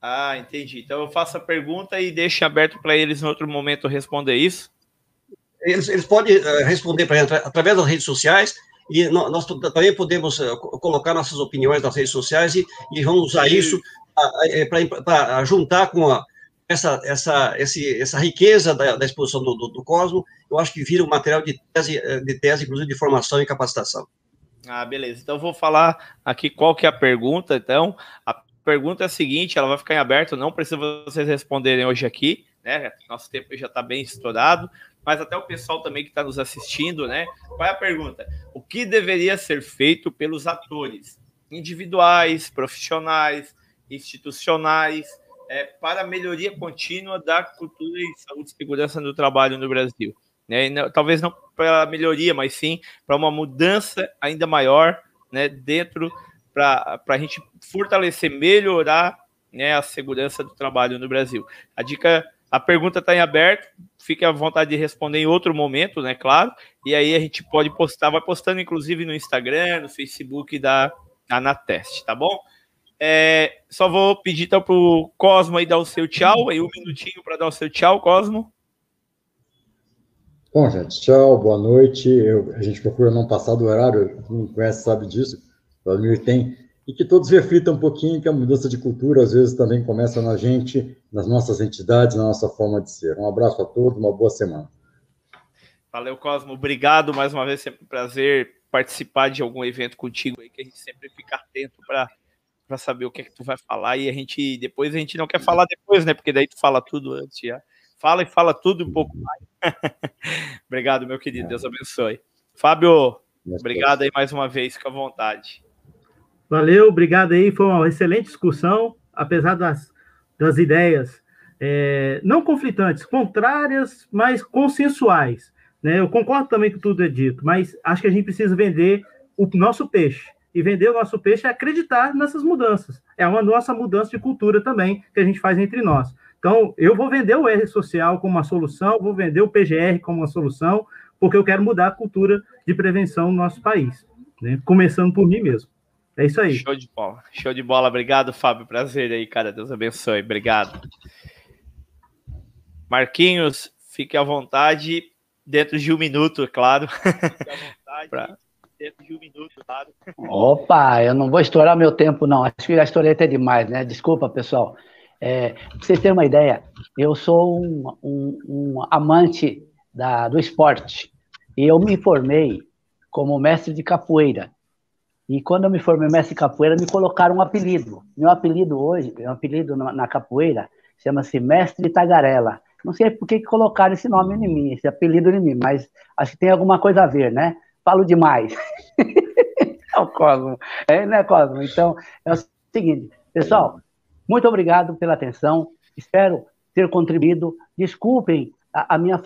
S1: Ah, entendi. Então eu faço a pergunta e deixo aberto para eles em outro momento responder isso?
S2: Eles, eles podem uh, responder para através das redes sociais e nós também podemos uh, colocar nossas opiniões nas redes sociais e, e vamos usar isso para juntar com a, essa, essa, esse, essa riqueza da, da exposição do, do, do, Cosmo, eu acho que vira um material de tese, eh, de tese, inclusive de formação e capacitação.
S1: Ah, beleza. Então, eu vou falar aqui qual que é a pergunta. Então, a pergunta é a seguinte, ela vai ficar em aberto, não precisa vocês responderem hoje aqui, né? Nosso tempo já está bem estourado, mas até o pessoal também que está nos assistindo, né? Qual é a pergunta? O que deveria ser feito pelos atores individuais, profissionais, institucionais, é, para a melhoria contínua da cultura e saúde e segurança no trabalho no Brasil? Né? Não, talvez não para melhoria, mas sim para uma mudança ainda maior né, dentro para a gente fortalecer, melhorar né, a segurança do trabalho no Brasil. A dica, a pergunta está em aberto, fique à vontade de responder em outro momento, né? Claro. E aí a gente pode postar, vai postando inclusive no Instagram, no Facebook da Anateste, tá bom? É, só vou pedir então para o Cosmo aí dar o seu tchau, aí um minutinho para dar o seu tchau, Cosmo.
S4: Bom, gente, tchau, boa noite. Eu, a gente procura não passar do horário, quem conhece sabe disso. Vladimir tem, e que todos reflitam um pouquinho que a mudança de cultura às vezes também começa na gente, nas nossas entidades, na nossa forma de ser. Um abraço a todos, uma boa semana.
S1: Valeu, Cosmo. Obrigado mais uma vez, sempre um prazer participar de algum evento contigo aí, que a gente sempre fica atento para para saber o que é que tu vai falar e a gente depois a gente não quer falar depois, né? Porque daí tu fala tudo antes já. Fala e fala tudo um pouco mais. Obrigado, meu querido. Deus abençoe. Fábio, obrigado aí mais uma vez, fica à vontade.
S3: Valeu, obrigado aí. Foi uma excelente discussão, apesar das, das ideias é, não conflitantes, contrárias, mas consensuais. Né? Eu concordo também com tudo é dito, mas acho que a gente precisa vender o nosso peixe. E vender o nosso peixe é acreditar nessas mudanças. É uma nossa mudança de cultura também que a gente faz entre nós. Então, eu vou vender o R social como uma solução, vou vender o PGR como uma solução, porque eu quero mudar a cultura de prevenção no nosso país, né? começando por mim mesmo. É isso aí.
S1: Show de bola. Show de bola. Obrigado, Fábio. Prazer aí, cara. Deus abençoe. Obrigado. Marquinhos, fique à vontade. Dentro de um minuto, é claro. Fique à vontade. pra... Dentro de um minuto, claro.
S5: Opa, eu não vou estourar meu tempo, não. Acho que já estourei até demais, né? Desculpa, pessoal. É, pra vocês terem uma ideia, eu sou um, um, um amante da, do esporte. E eu me formei como mestre de capoeira. E quando eu me formei mestre capoeira, me colocaram um apelido. Meu apelido hoje, meu apelido na, na capoeira, chama-se Mestre Tagarela. Não sei por que colocaram esse nome em mim, esse apelido em mim, mas acho que tem alguma coisa a ver, né? Falo demais. é o Cosmo. É, né, Cosmo? Então, é o seguinte, pessoal, muito obrigado pela atenção. Espero ter contribuído. Desculpem a, a minha,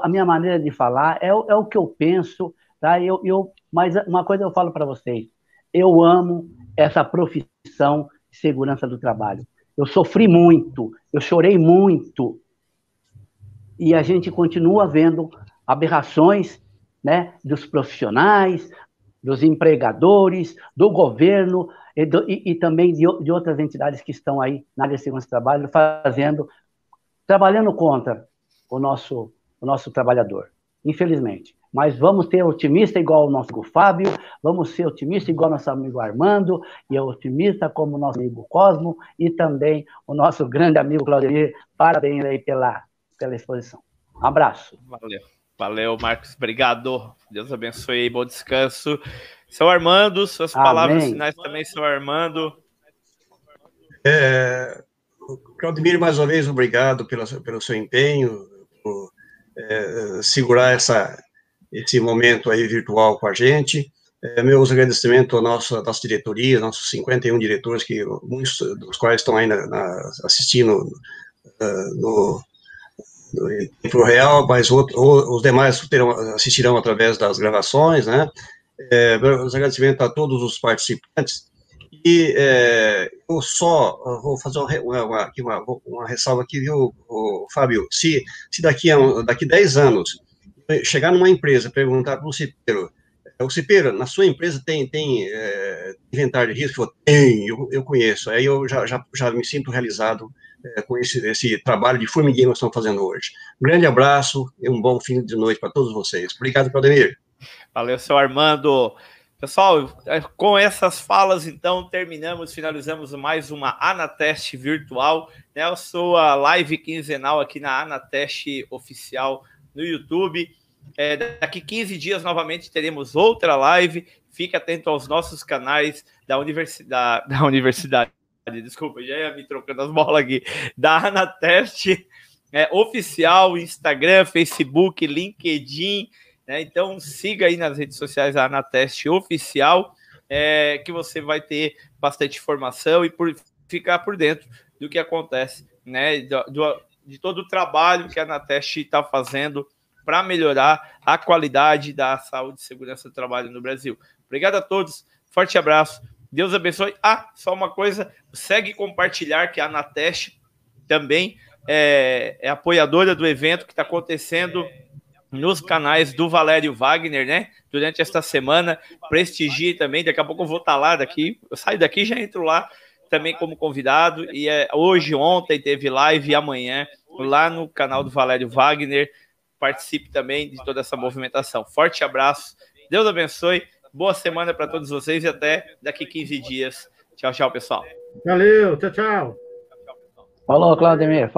S5: a minha maneira de falar, é, é o que eu penso, tá? Eu, eu, mas uma coisa eu falo para vocês eu amo essa profissão de segurança do trabalho. Eu sofri muito, eu chorei muito. E a gente continua vendo aberrações né, dos profissionais, dos empregadores, do governo e, do, e, e também de, de, outras entidades que estão aí na área de segurança do trabalho, fazendo, trabalhando contra o nosso, o nosso trabalhador, infelizmente mas vamos ter otimista igual o nosso amigo Fábio, vamos ser otimista igual o nosso amigo Armando, e otimista como o nosso amigo Cosmo, e também o nosso grande amigo Claudio. Parabéns aí pela, pela exposição. Um abraço.
S1: Valeu. Valeu, Marcos. Obrigado. Deus abençoe e bom descanso. Seu Armando, suas Amém. palavras finais também, seu Armando.
S2: É, Claudemir, mais uma vez, obrigado pela, pelo seu empenho, por é, segurar essa, esse momento aí virtual com a gente. É, meus agradecimentos à nossa, nossa diretoria, nossos 51 diretores, que muitos dos quais estão na, assistindo uh, no, no, em tempo real, mas outro, os demais terão, assistirão através das gravações, né? É, meus agradecimentos a todos os participantes. E é, eu só vou fazer uma, uma, uma, uma ressalva aqui, viu, Fábio? Se, se daqui a daqui 10 anos chegar numa empresa perguntar para o cipeiro, o cipeiro, na sua empresa tem, tem é, inventário de risco? Tem, eu, eu conheço. Aí eu já, já, já me sinto realizado é, com esse, esse trabalho de formiguinha que nós estamos fazendo hoje. Um grande abraço e um bom fim de noite para todos vocês. Obrigado, Claudemir.
S1: Valeu, seu Armando. Pessoal, é, com essas falas, então, terminamos, finalizamos mais uma Anateste virtual, né? A live quinzenal aqui na Anateste oficial no YouTube. É, daqui 15 dias, novamente, teremos outra live. Fique atento aos nossos canais da universidade, da universidade, desculpa, já ia me trocando as bolas aqui, da Anateste é, oficial, Instagram, Facebook, LinkedIn, né? Então siga aí nas redes sociais a Anateste Oficial, é, que você vai ter bastante informação e por, ficar por dentro do que acontece, né? Do, do, de todo o trabalho que a Anateste está fazendo para melhorar a qualidade da saúde e segurança do trabalho no Brasil. Obrigado a todos, forte abraço, Deus abençoe. Ah, só uma coisa, segue compartilhar que a Anateste também é, é apoiadora do evento que está acontecendo nos canais do Valério Wagner, né? Durante esta semana, prestigie também. Daqui a pouco eu vou estar tá lá daqui. Eu saio daqui já entro lá também como convidado. E é, hoje, ontem, teve live e amanhã lá no canal do Valério Wagner. Participe também de toda essa movimentação. Forte abraço. Deus abençoe. Boa semana para todos vocês e até daqui 15 dias. Tchau, tchau, pessoal.
S3: Valeu, tchau, tchau.
S5: Falou, Claudemir.